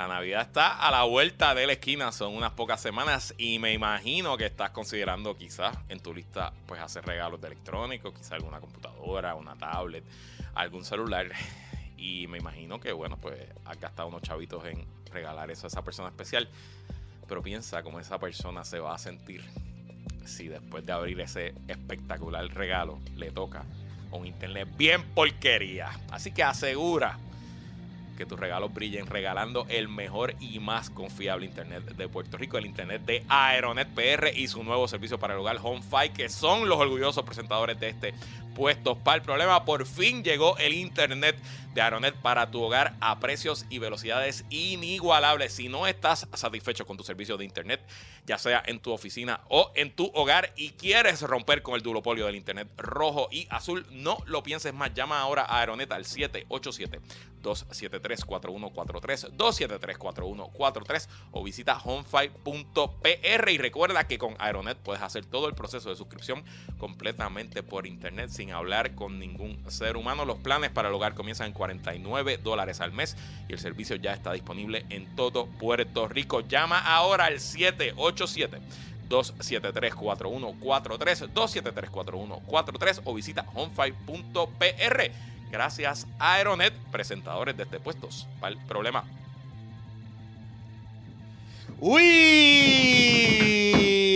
La Navidad está a la vuelta de la esquina, son unas pocas semanas y me imagino que estás considerando quizás en tu lista pues hacer regalos de electrónicos, quizás alguna computadora, una tablet, algún celular. Y me imagino que bueno, pues has gastado unos chavitos en regalar eso a esa persona especial. Pero piensa cómo esa persona se va a sentir si después de abrir ese espectacular regalo le toca un internet bien porquería. Así que asegura que tus regalos brillen regalando el mejor y más confiable internet de Puerto Rico, el internet de Aeronet PR y su nuevo servicio para el hogar HomeFi, que son los orgullosos presentadores de este puesto para el problema. Por fin llegó el internet de Aeronet para tu hogar a precios y velocidades inigualables. Si no estás satisfecho con tu servicio de internet, ya sea en tu oficina o en tu hogar y quieres romper con el duopolio del internet rojo y azul, no lo pienses más. Llama ahora a Aeronet al 787 273 4143 273 4143 o visita homefive.pr y recuerda que con Aeronet puedes hacer todo el proceso de suscripción completamente por internet sin hablar con ningún ser humano. Los planes para el hogar comienzan en 49 dólares al mes y el servicio ya está disponible en todo Puerto Rico. Llama ahora al 787 273-4143, 273-4143 o visita homefive.pr. Gracias a Aeronet, presentadores de este puestos el problema. Uy,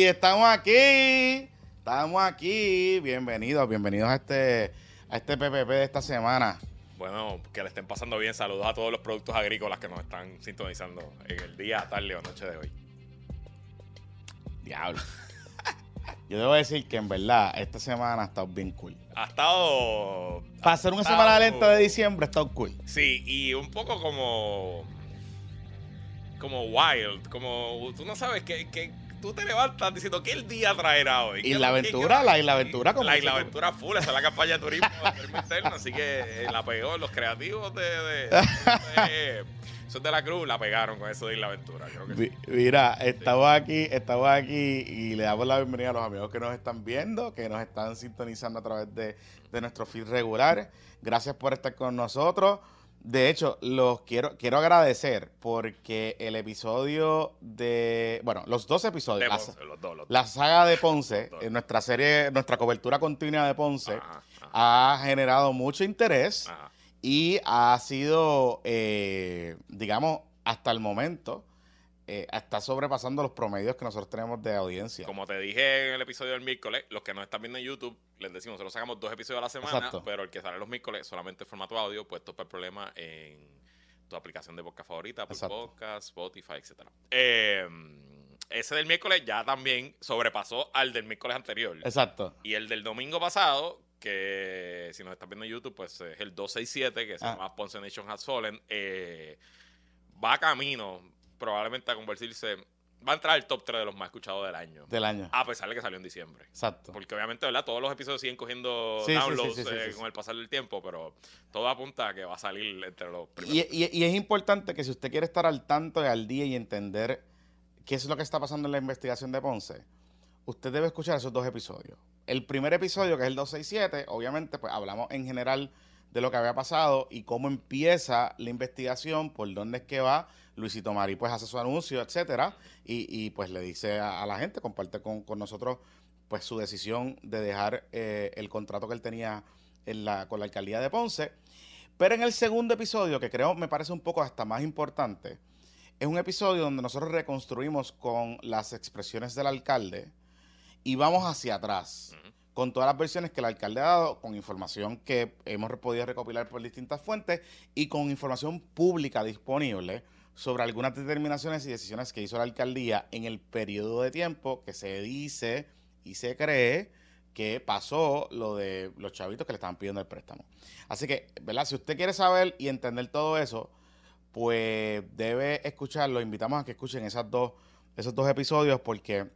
estamos aquí, estamos aquí. Bienvenidos, bienvenidos a este, a este PPP de esta semana. Bueno, que le estén pasando bien. Saludos a todos los productos agrícolas que nos están sintonizando en el día, tarde o noche de hoy. Diablo. Yo debo decir que en verdad esta semana ha estado bien cool. Ha estado. Para ser una semana lenta de diciembre ha estado cool. Sí, y un poco como. Como wild. Como. Tú no sabes que, que tú te levantas diciendo que el día traerá hoy. Y la aventura, la isla aventura como La isla aventura full, esa es la campaña de turismo, interno, así que la pegó los creativos de, de, de son de la Cruz la pegaron con eso de Isla Aventura. Creo que sí. Mira, estamos aquí, estamos aquí y le damos la bienvenida a los amigos que nos están viendo, que nos están sintonizando a través de, de nuestro feed regular. Gracias por estar con nosotros. De hecho, los quiero, quiero agradecer porque el episodio de. Bueno, los dos episodios. La, Ponce, los dos, los la dos. saga de Ponce, en nuestra serie, nuestra cobertura continua de Ponce, Ajá, ajá, ha generado mucho interés ajá. y ha sido, eh, digamos, hasta el momento, eh, está sobrepasando los promedios que nosotros tenemos de audiencia. Como te dije en el episodio del miércoles, los que nos están viendo en YouTube, les decimos, nosotros sacamos dos episodios a la semana, Exacto. pero el que sale los miércoles solamente en formato audio, puesto para el problema en tu aplicación de podcast favorita, Exacto. Podcast, Spotify, etcétera. Eh, ese del miércoles ya también sobrepasó al del miércoles anterior. Exacto. Y el del domingo pasado, que si nos estás viendo en YouTube, pues es el 267, que se Ah. llama Ponce Nation Has Fallen, eh, va camino probablemente a convertirse, va a entrar al top 3 de los más escuchados del año. Del año. A pesar de que salió en diciembre. Exacto. Porque obviamente, ¿verdad? Todos los episodios siguen cogiendo Sí, downloads sí, sí, eh, con el pasar del tiempo, pero todo apunta a que va a salir entre los primeros. Y, y- y es importante que si usted quiere estar al tanto y al día y entender qué es lo que está pasando en la investigación de Ponce, usted debe escuchar esos dos episodios. El primer episodio, que es el 267, obviamente, pues hablamos en general de lo que había pasado y cómo empieza la investigación, por dónde es que va. Luisito Mari pues hace su anuncio, etcétera, y, y, pues le dice a, la gente, comparte con, con nosotros pues su decisión de dejar eh, el contrato que él tenía en la, con la alcaldía de Ponce. Pero en el segundo episodio, que creo me parece un poco hasta más importante, es un episodio donde nosotros reconstruimos con las expresiones del alcalde y vamos hacia atrás. Con todas las versiones que el alcalde ha dado, con información que hemos podido recopilar por distintas fuentes y con información pública disponible sobre algunas determinaciones y decisiones que hizo la alcaldía en el periodo de tiempo que se dice y se cree que pasó lo de los chavitos que le estaban pidiendo el préstamo. Así que, ¿verdad? Si usted quiere saber y entender todo eso, pues debe escucharlo. Invitamos a que escuchen esas dos, esos dos episodios porque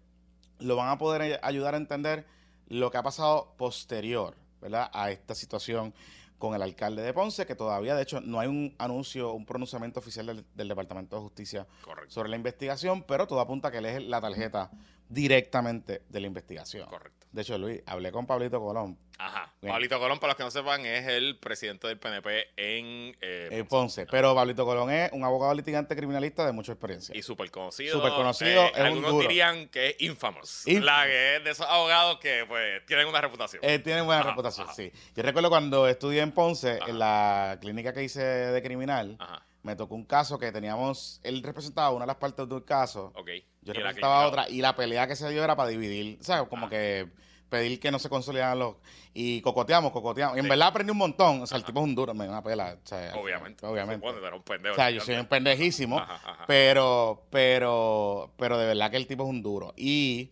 lo van a poder ay- ayudar a entender lo que ha pasado posterior, ¿verdad? A esta situación con el alcalde de Ponce, que todavía, de hecho, no hay un anuncio, un pronunciamiento oficial del, del Departamento de Justicia Correcto. sobre la investigación, pero todo apunta a que él es la tarjeta directamente de la investigación. Correcto. De hecho, Luis, hablé con Pablito Colón Ajá. Bien. Pablito Colón, para los que no sepan, es el presidente del PNP en eh, Ponce. Pero Pablito Colón es un abogado litigante criminalista de mucha experiencia. y súper conocido. Súper conocido, es un algunos duro. dirían que es infamous. Infamous. La que es de esos abogados que pues tienen una reputación. Él tiene buena Ajá, reputación, ajá. sí. Yo recuerdo cuando estudié en Ponce, Ajá. en la clínica que hice de criminal, Ajá. me tocó un caso que teníamos, él representaba una de las partes de un caso, Ok. yo representaba otra, y la pelea que se dio era para dividir, ¿sabes? Como Ah. que pedir que no se consolidaran los... Y cocoteamos, cocoteamos. Y en Sí. verdad aprendí un montón. O sea, el tipo es un duro, me dio una pela. o sea, Obviamente. Obviamente. Supone, era un pendejo. O sea, yo soy un pendejísimo, Ajá, ajá. pero, pero, pero de verdad que el tipo es un duro. Y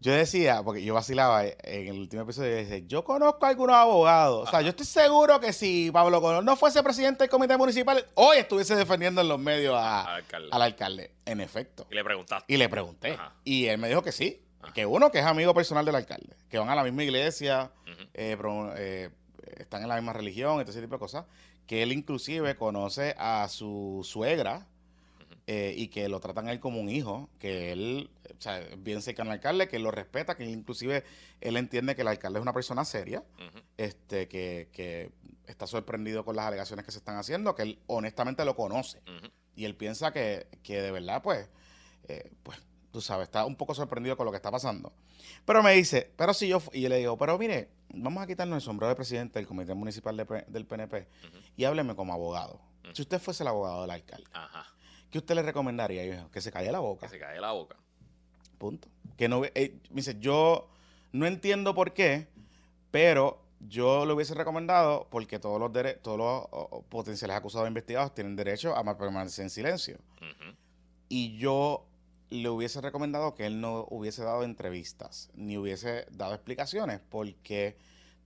yo decía, porque yo vacilaba en el último episodio, yo decía, yo conozco a algunos abogados. O sea, yo estoy seguro que si Pablo Colón no fuese presidente del comité municipal, hoy estuviese defendiendo en los medios a- Al alcalde. al alcalde. En efecto. Y le preguntaste. Y le pregunté. Ajá. Y él me dijo que sí. Ajá. Que uno, que es amigo personal del alcalde. Que van a la misma iglesia, eh, eh, están en la misma religión, y todo ese tipo de cosas. Que él inclusive conoce a su suegra eh, y que lo tratan a él como un hijo. Que él, o sea, bien cercano al alcalde, que él lo respeta, que él inclusive él entiende que el alcalde es una persona seria, este que, que está sorprendido con las alegaciones que se están haciendo, que él honestamente lo conoce. Y él piensa que, que de verdad, pues, eh, pues, tú sabes, está un poco sorprendido con lo que está pasando. Pero me dice, pero si yo, y yo le digo, pero mire, vamos a quitarnos el sombrero de presidente del Comité Municipal de del PNP y hábleme como abogado. Si usted fuese el abogado del alcalde, Ajá. ¿qué usted le recomendaría? Y yo, que se calle la Que boca. se cae la boca. Punto. Que no, eh, me dice, yo no entiendo por qué, pero yo lo hubiese recomendado porque todos los todos los potenciales acusados investigados tienen derecho a permanecer en silencio. Y yo le hubiese recomendado que él no hubiese dado entrevistas ni hubiese dado explicaciones porque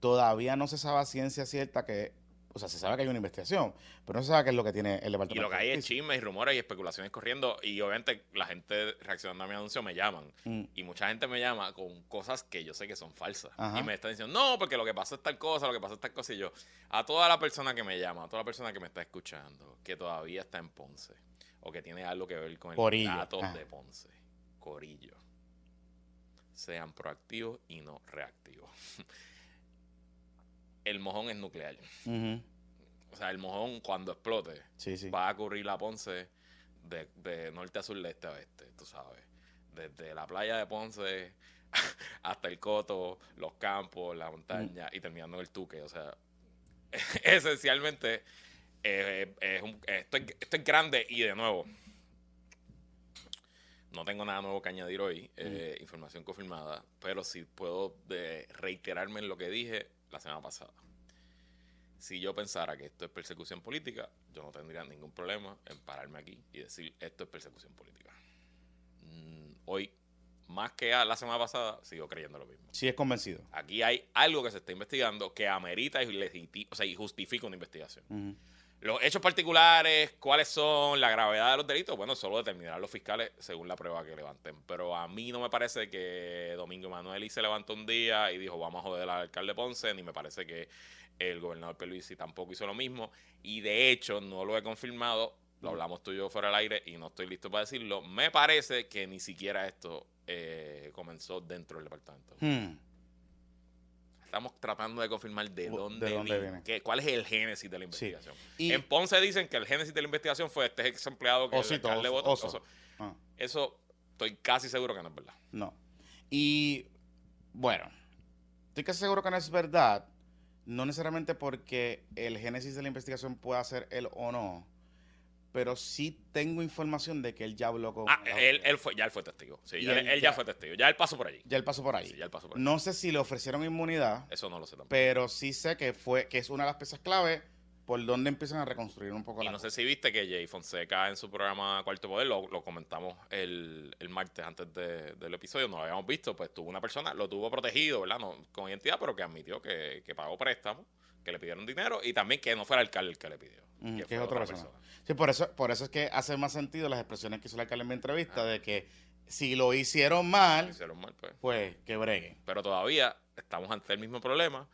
todavía no se sabe a ciencia cierta que, o sea, se sabe que hay una investigación, pero no se sabe qué es lo que tiene el Y departamento. lo que hay es chismes y rumores y especulaciones corriendo. Y obviamente la gente reaccionando a mi anuncio me llaman. Mm, Y mucha gente me llama con cosas que yo sé que son falsas. Ajá. Y me están diciendo, no, porque lo que pasa es tal cosa, lo que pasa es tal cosa. Y yo, a toda la persona que me llama, a toda la persona que me está escuchando, que todavía está en Ponce, o que tiene algo que ver con el Corillo, datos de Ponce, Corillo, sean proactivos y no reactivos. el mojón es nuclear. O sea, el mojón cuando explote Sí, sí. va a cubrir la Ponce de, de norte a sur, de este a oeste, tú sabes. Desde la playa de Ponce hasta el Coto, los campos, la montaña y terminando en el Tuque. O sea, esencialmente eh, es un- esto, es, esto es grande y de nuevo. No tengo nada nuevo que añadir hoy, eh, información confirmada, pero sí puedo de, reiterarme en lo que dije la semana pasada. Si yo pensara que esto es persecución política, yo no tendría ningún problema en pararme aquí y decir esto es persecución política. Mm, hoy, más que a la semana pasada, sigo creyendo lo mismo. Sí es convencido. Aquí hay algo que se está investigando que amerita y, legiti- o sea, y justifica una investigación. Ujú. Los hechos particulares, cuáles son, la gravedad de los delitos, bueno, solo determinarán los fiscales según la prueba que levanten. Pero a mí no me parece que Domingo Emanuel se levantó un día y dijo, vamos a joder al alcalde Ponce, ni me parece que el gobernador Peluisi tampoco hizo lo mismo. Y de hecho, no lo he confirmado, lo hablamos tú y yo fuera del aire y no estoy listo para decirlo. Me parece que ni siquiera esto eh, comenzó dentro del departamento. Hmm. Estamos tratando de confirmar de ¿De dónde, dónde vi- viene? qué- cuál es el génesis de la investigación. Y- En Ponce dicen que el génesis de la investigación fue este ex empleado que Osito, oso, votó. Ah, Eso estoy casi seguro que no es verdad. no. Y bueno, estoy casi seguro que no es verdad. No necesariamente porque el génesis de la investigación pueda ser él o no. Pero sí tengo información de que él ya habló con. Ah, él, él fue, ya él fue testigo. Sí, Y ya- él él, ya ya- fue testigo. Ya él pasó por allí. Ya él pasó por ahí. Sí, ya él pasó por allí. No sé si le ofrecieron inmunidad, Eso no lo sé tampoco. pero sí sé que fue que es una de las piezas clave por donde empiezan a reconstruir un poco Y la no sé si viste que Jay Fonseca en su programa Cuarto Poder, lo, lo comentamos el, el martes antes de- del episodio, no lo habíamos visto, pues tuvo una persona, lo tuvo protegido, ¿verdad? No, con identidad, pero que admitió que, que pagó préstamo, que le pidieron dinero y también que no fuera el alcalde el que le pidió. Mm, que es otra persona. Sí, por eso, por eso es que hace más sentido las expresiones que hizo el alcalde en mi entrevista Ah. de que si lo hicieron Lo mal, hicieron mal, pues. pues que breguen. Pero todavía estamos ante el mismo problema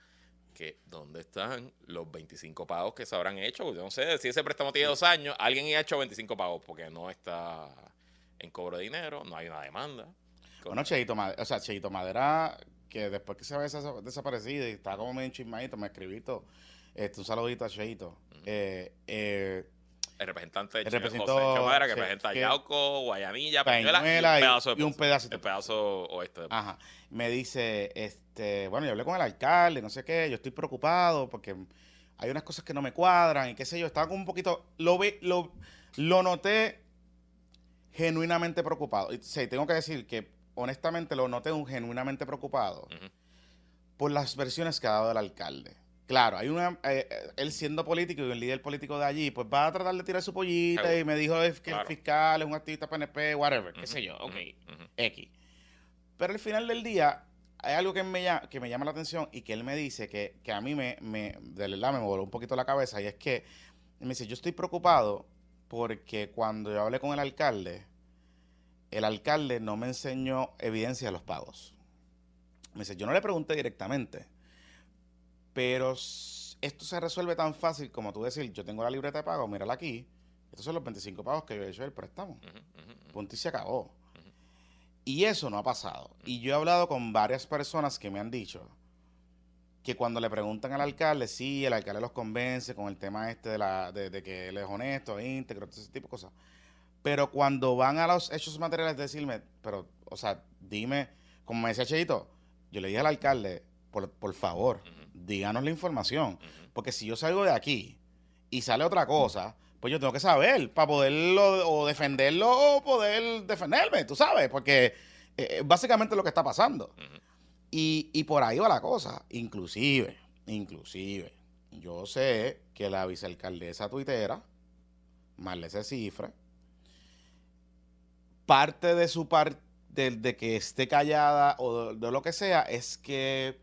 que ¿dónde están los 25 pagos que se habrán hecho? Yo no sé, si ese préstamo tiene dos años, alguien ha hecho 25 pagos porque no está en cobro de dinero, no hay una demanda. Bueno, Cheito Madera, o sea, Cheito Madera, que después que se había desa- desaparecido y estaba como medio chismadito, me escribí todo. Este, un saludito a Cheito. Eh, eh, El representante de El representó- José Chamara, que sí, representa que- Yauco, Guayanilla, Peñuela y- un pedazo de y un pedacito. El pedazo oeste de. Ajá. Me dice, este, bueno, yo hablé con el alcalde, no sé qué, yo estoy preocupado porque hay unas cosas que no me cuadran y qué sé yo, estaba como un poquito, lo vi, lo, lo noté genuinamente preocupado. Y sí, tengo que decir que honestamente lo noté un genuinamente preocupado por las versiones que ha dado el alcalde. Claro, hay una, eh, eh, él siendo político y un líder político de allí, pues va a tratar de tirar su pollita Seguro. y me dijo es que Claro. el fiscal es un activista PNP, whatever, qué sé yo, ok. X. Pero al final del día, hay algo que me, llama, que me llama la atención y que él me dice que, que a mí me, me, de verdad me voló un poquito la cabeza y es que me dice, yo estoy preocupado porque cuando yo hablé con el alcalde, el alcalde no me enseñó evidencia de los pagos. Me dice, yo no le pregunté directamente, pero esto se resuelve tan fácil como tú decir, yo tengo la libreta de pago, mírala aquí, estos son los 25 pagos que yo he hecho del préstamo. Punto y se acabó. Y eso no ha pasado. Y yo he hablado con varias personas que me han dicho que cuando le preguntan al alcalde, sí, el alcalde los convence con el tema este de, la, de, de que él es honesto, íntegro, todo ese tipo de cosas. Pero cuando van a los hechos materiales, decirme, pero, o sea, dime, como me decía Cheito, yo le dije al alcalde, por, por favor, díganos la información. Porque si yo salgo de aquí y sale otra cosa, pues yo tengo que saber para poderlo o defenderlo o poder defenderme, tú sabes, porque eh, básicamente es lo que está pasando. Y, y por ahí va la cosa. Inclusive, inclusive, yo sé que la vicealcaldesa tuitera, Marlese Cifre, parte de su parte de, de que esté callada o de, de lo que sea es que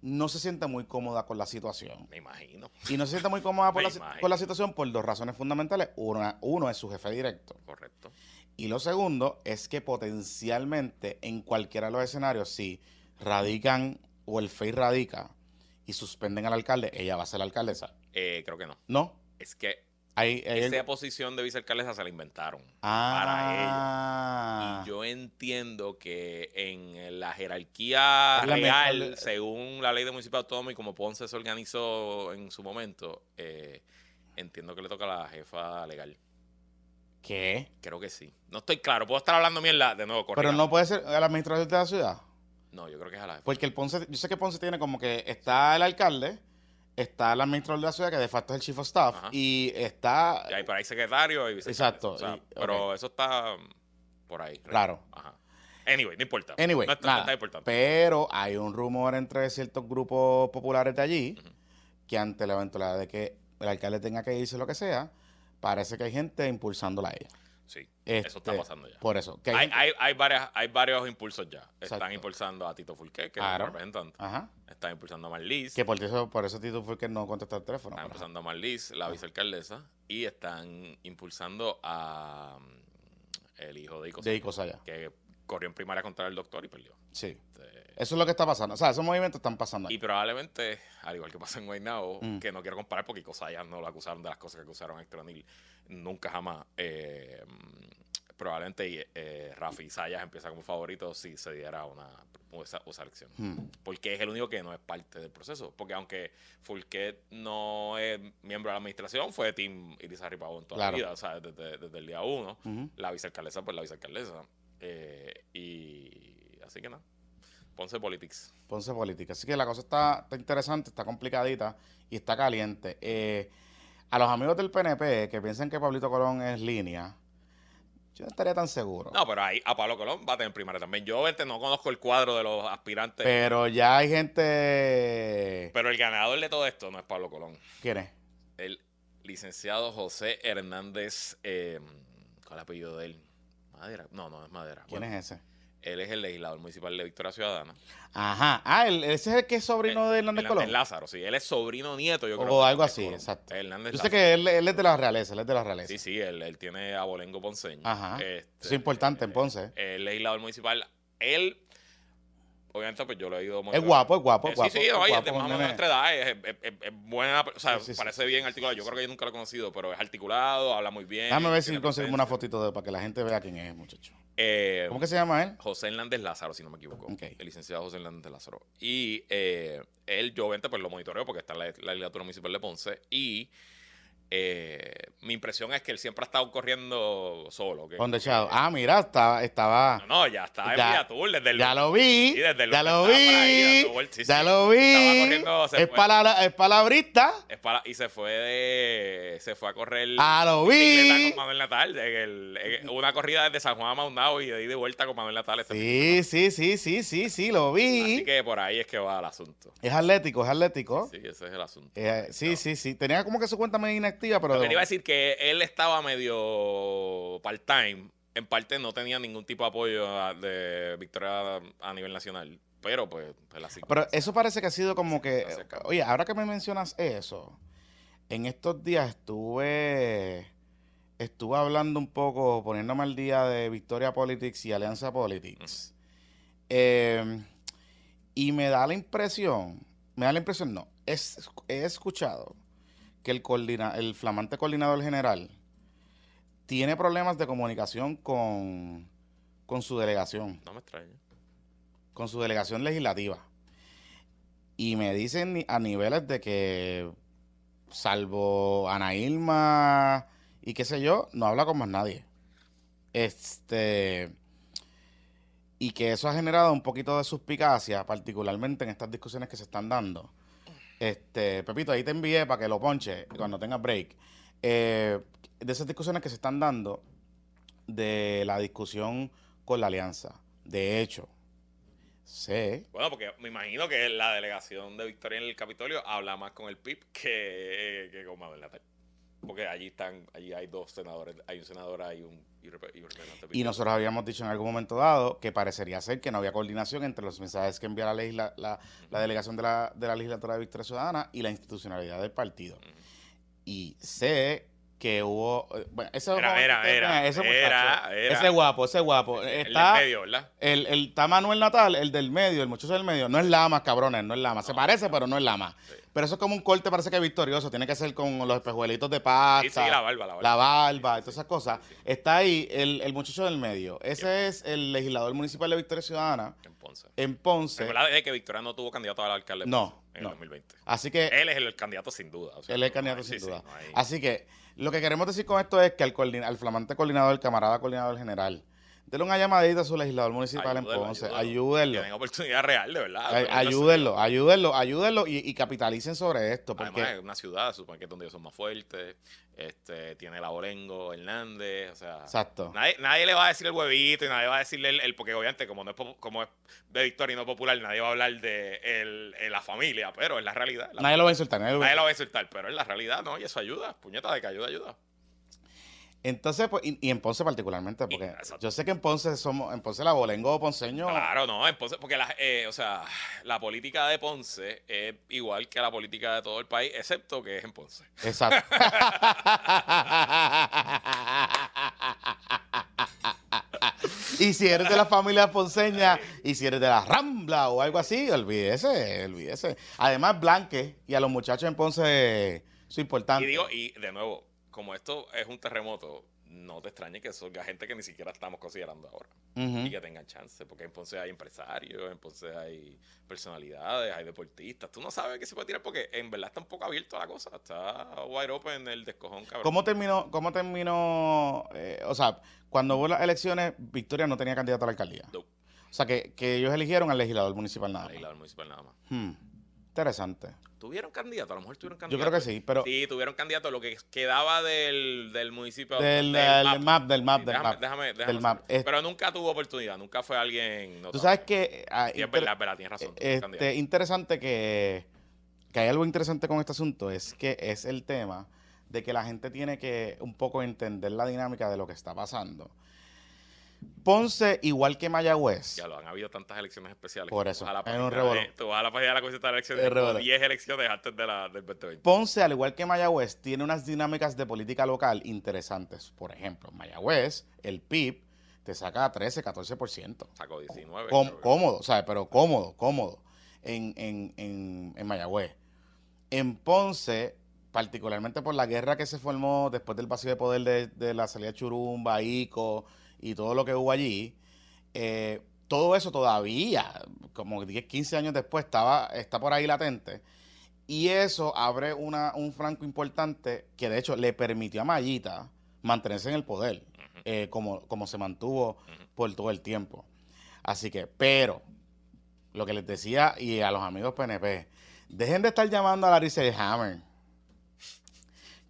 no se siente muy cómoda con la situación. Me imagino. Y no se siente muy cómoda por la, con la situación por dos razones fundamentales. Una, uno es su jefe directo. Correcto. Y lo segundo es que potencialmente en cualquiera de los escenarios, si radican o el FEI radica y suspenden al alcalde, ella va a ser la alcaldesa. Eh, creo que no. No. Es que Ahí- esa posición de vicealcaldesa se la inventaron ah, para ella. Y yo entiendo que en la jerarquía la real, mejor- según la ley de municipio autónomo y como Ponce se organizó en su momento, eh, entiendo que le toca a la jefa legal. ¿Qué? Creo que sí. No estoy claro. Puedo estar hablando mierda de nuevo, Pero corrígame. no puede ser el administrador de la ciudad. No, yo creo que es a la jefa. Porque el Ponce, yo sé que Ponce tiene como que está el alcalde, está el administrador de la ciudad, que de facto es el chief of staff, Ajá. y está... Y hay por ahí secretario y. Exacto, O sea, y- pero eso está mm, por ahí. Claro. Ajá. Anyway, no importa. Anyway, no, nada, está importante. pero hay un rumor entre ciertos grupos populares de allí que ante la eventualidad de que el alcalde tenga que irse lo que sea, parece que hay gente impulsándola a ella. Eso está Este, pasando ya. Por eso. Hay Hay, hay, varias, hay varios impulsos ya. Están impulsando a Tito Fulqué, que Claro. es el representante. Ajá. Están impulsando a Marliz. Que por eso, por eso Tito fue que no contestó el teléfono. Están impulsando a Marliz, la vicealcaldesa. Y están impulsando a mm, el hijo de Ico, de Ico Saya. que corrió en primaria contra el doctor y perdió. Sí. Este, Eso es lo que está pasando. O sea, esos movimientos están pasando ahí. Y probablemente, al igual que pasa en Guaynabo, Mm. que no quiero comparar porque Cosaya no lo acusaron de las cosas que acusaron a Héctor O'Neill, nunca jamás. eh, mm, probablemente eh, Rafi Sayas empieza como favorito si se diera una esa, esa elección. Hmm. Porque es el único que no es parte del proceso. Porque aunque Fulquet no es miembro de la administración, fue Team Irizarry Pavón toda Claro. la vida, o sea, desde, desde el día uno. La vicealcaldesa, pues la vicealcaldesa. Eh, y así que nada. Ponce Politics. Ponce Política. Así que la cosa está, está interesante, está complicadita y está caliente. Eh, a los amigos del PNP que piensan que Pablito Colón es línea, yo no estaría tan seguro. No, pero ahí a Pablo Colón va a tener primaria también. Yo este, no conozco el cuadro de los aspirantes, Pero ya hay gente... pero el ganador de todo esto no es Pablo Colón. ¿Quién es? El licenciado José Hernández, eh, ¿cuál es el apellido de él? Madera. No, no es Madera. ¿Quién Bueno, es ese? Él es el legislador municipal de Victoria Ciudadana. Ajá. Ah, el- ese es el que es sobrino de Hernández Hernández Colón. Lázaro, sí. Él es sobrino nieto, yo creo. O algo Hernández así, Colón. exacto. Hernández Yo sé Lázaro. que él, él es de la realeza, él es de la realeza. Sí, sí, él, él tiene abolengo ponceño. Ajá. Este, Eso es importante en Ponce. El legislador municipal, él, obviamente, pues yo lo he ido Es guapo, es guapo, es guapo. sí, sí, es oye, guapo, de más o menos nuestra edad, es, es- es- es buena, o sea, Sí, sí, sí. parece bien articulado. Yo creo que yo nunca lo he conocido, pero es articulado, habla muy bien. Déjame ver si conseguimos una fotito de, para que la gente vea quién es, muchacho. Eh, ¿Cómo que se llama él? José Hernández Lázaro, si no me equivoco. Ok. El licenciado José Hernández Lázaro. Y eh, él, yo obviamente, pues lo monitoreo porque está en la, la legislatura municipal de Ponce. Y eh, mi impresión es que él siempre ha estado corriendo solo. Que, shadow. Ah, mira, estaba, estaba. No, no, ya está en Ya- Villatur desde el. ya lo vi. Sí, desde el ya lo estaba ahí vi. Sí, ya sí. lo Estaba vi. corriendo, se Es, fue. palabra, es palabrista. Es para, y se fue de. Se fue a correr. Ah, lo vi. con Manuel Natal. en el- en una corrida desde San Juan a Maunao y de ahí de vuelta con Manuel Natal. este Sí, sí, sí, sí, sí, sí, lo vi. Así que por ahí es que va el asunto. Es atlético, es atlético. Sí, ese es el asunto. Eh, sí, sí, sí. Tenía como que su cuenta inactiva, pero. Lo que te iba a decir que él estaba medio part-time. En parte no tenía ningún tipo de apoyo de Victoria a nivel nacional. Pero pues, la Pero eso parece que ha sido como que. Oye, ahora que me mencionas eso, en estos días estuve. Estuve hablando un poco, poniéndome al día de Victoria Politics y Alianza Politics. Eh, y me da la impresión, me da la impresión, no, es, he escuchado que el, coordina, el flamante coordinador general tiene problemas de comunicación con, con su delegación No me extraña. con su delegación legislativa. Y me dicen a niveles de que, salvo Ana Irma y qué sé yo, no habla con más nadie. Este. Y que eso ha generado un poquito de suspicacia, particularmente en estas discusiones que se están dando. Este, Pepito, ahí te envié para que lo ponche cuando tenga break. Eh, de esas discusiones que se están dando de la discusión con la alianza. De hecho, sé Bueno, porque me imagino que la delegación de Victoria en el Capitolio habla más con el PIB que, que con Manuel Natal. Porque allí están, allí hay dos senadores, hay un senador ahí un, y un representante Y nosotros habíamos dicho en algún momento dado que parecería ser que no había coordinación entre los mensajes que envía la, legisla- la, la delegación de la, de la legislatura de Victoria Ciudadana y la institucionalidad del partido. Y sé que hubo... eh, Bueno, ese Era, era, era, ese era, era. Ese guapo, ese guapo. El Está, del medio, ¿verdad? el, el, está Manuel Natal, el del medio, el muchacho del medio. No es Lama, cabrones, no es Lama. Se parece, pero no es Lama. Sí. Pero eso es como un corte, parece que victorioso. Tiene que ser con los espejuelitos de pasta. Sí, sí, la barba, la barba. La barba, Sí, todas esas cosas. Está ahí el, el muchacho del medio. Ese es el legislador municipal de Victoria Ciudadana En Ponce. en Ponce. Es verdad es que Victoria no tuvo candidato al alcalde de No, en no. el 2020. Así que Él es el candidato sin duda. o sea, él es el candidato sin duda. Así que lo que queremos decir con esto es que al, al flamante coordinador, el camarada coordinador general, denle una llamadita a su legislador municipal en Ayúdenlo, Ponce. ayúdenlo. Tienen oportunidad real, de verdad. Ay- Ayúdenlo, ayúdenlo, ayúdenlo y, y capitalicen sobre esto. Porque Además, es una ciudad, supongo que es donde ellos son más fuertes. Este, tiene la Orengo, Hernández, o sea. Exacto. Nadie, nadie le va a decir el huevito y nadie va a decirle el, el- porque obviamente como no es como es de Victoria y no popular, nadie va a hablar de el- el- la familia, pero es la realidad. La- Nadie lo va a insultar. nadie lo va a nadie lo va a insultar, pero es la realidad, ¿no? Y eso ayuda, puñeta de que ayuda, ayuda. Entonces, pues, y, y en Ponce particularmente, porque yo sé que en Ponce somos, en Ponce la bolengo ponceño. Claro, no, en Ponce, porque la, eh, o sea, la política de Ponce es igual que la política de todo el país, excepto que es en Ponce. Exacto. y si eres de la familia ponceña y si eres de la Rambla o algo así, olvídese, olvídese. Además, Blanque y a los muchachos en Ponce, es importante. Y digo, y de nuevo, como esto es un terremoto, no te extrañe que salga gente que ni siquiera estamos considerando ahora. Y que tengan chance, porque en Ponce hay empresarios, en Ponce hay personalidades, hay deportistas. Tú no sabes qué se puede tirar porque en verdad está un poco abierto la cosa. Está wide open el descojón, cabrón. ¿Cómo terminó, cómo terminó, eh, o sea, cuando hubo las elecciones, Victoria no tenía candidato a la alcaldía? No. O sea, que, que ellos eligieron al legislador municipal nada más. isla municipal nada más. Hmm, Interesante. ¿Tuvieron candidato? A lo mejor tuvieron Yo candidato. creo que sí, pero Sí, tuvieron candidato. Lo que quedaba del, del municipio. del, del map, del map, Sí, del déjame, map. déjame, déjame del map. Pero nunca tuvo oportunidad. Nunca fue alguien. Tú notable. sabes que ah, Sí, es verdad, es verdad, tienes razón. este, interesante que, que hay algo interesante con este asunto, es que es el tema de que la gente tiene que un poco entender la dinámica de lo que está pasando. Ponce, igual que Mayagüez, Ya lo han habido tantas elecciones especiales. Por eso, tú vas a la es un página revolú. de- Tú vas a la página de la de Elecciones Es y como revolú. 10 elecciones antes de la, del 2020. Ponce, al igual que Mayagüez, tiene unas dinámicas de política local interesantes. Por ejemplo, Mayagüez, el PIB te saca 13, 14%. Sacó 19. Com- creo cómodo, ¿sabes? Pero cómodo, cómodo en, en, en, en Mayagüez. En Ponce, particularmente por la guerra que se formó después del vacío de poder de, de la salida de Churumba, Ico y todo lo que hubo allí, eh, todo eso todavía, como 10, 15 años después, estaba, está por ahí latente. Y eso abre una, un flanco importante que de hecho le permitió a Mayita mantenerse en el poder, eh, como, como se mantuvo por todo el tiempo. Así que, pero, lo que les decía y a los amigos PNP, dejen de estar llamando a Larissa Hammer.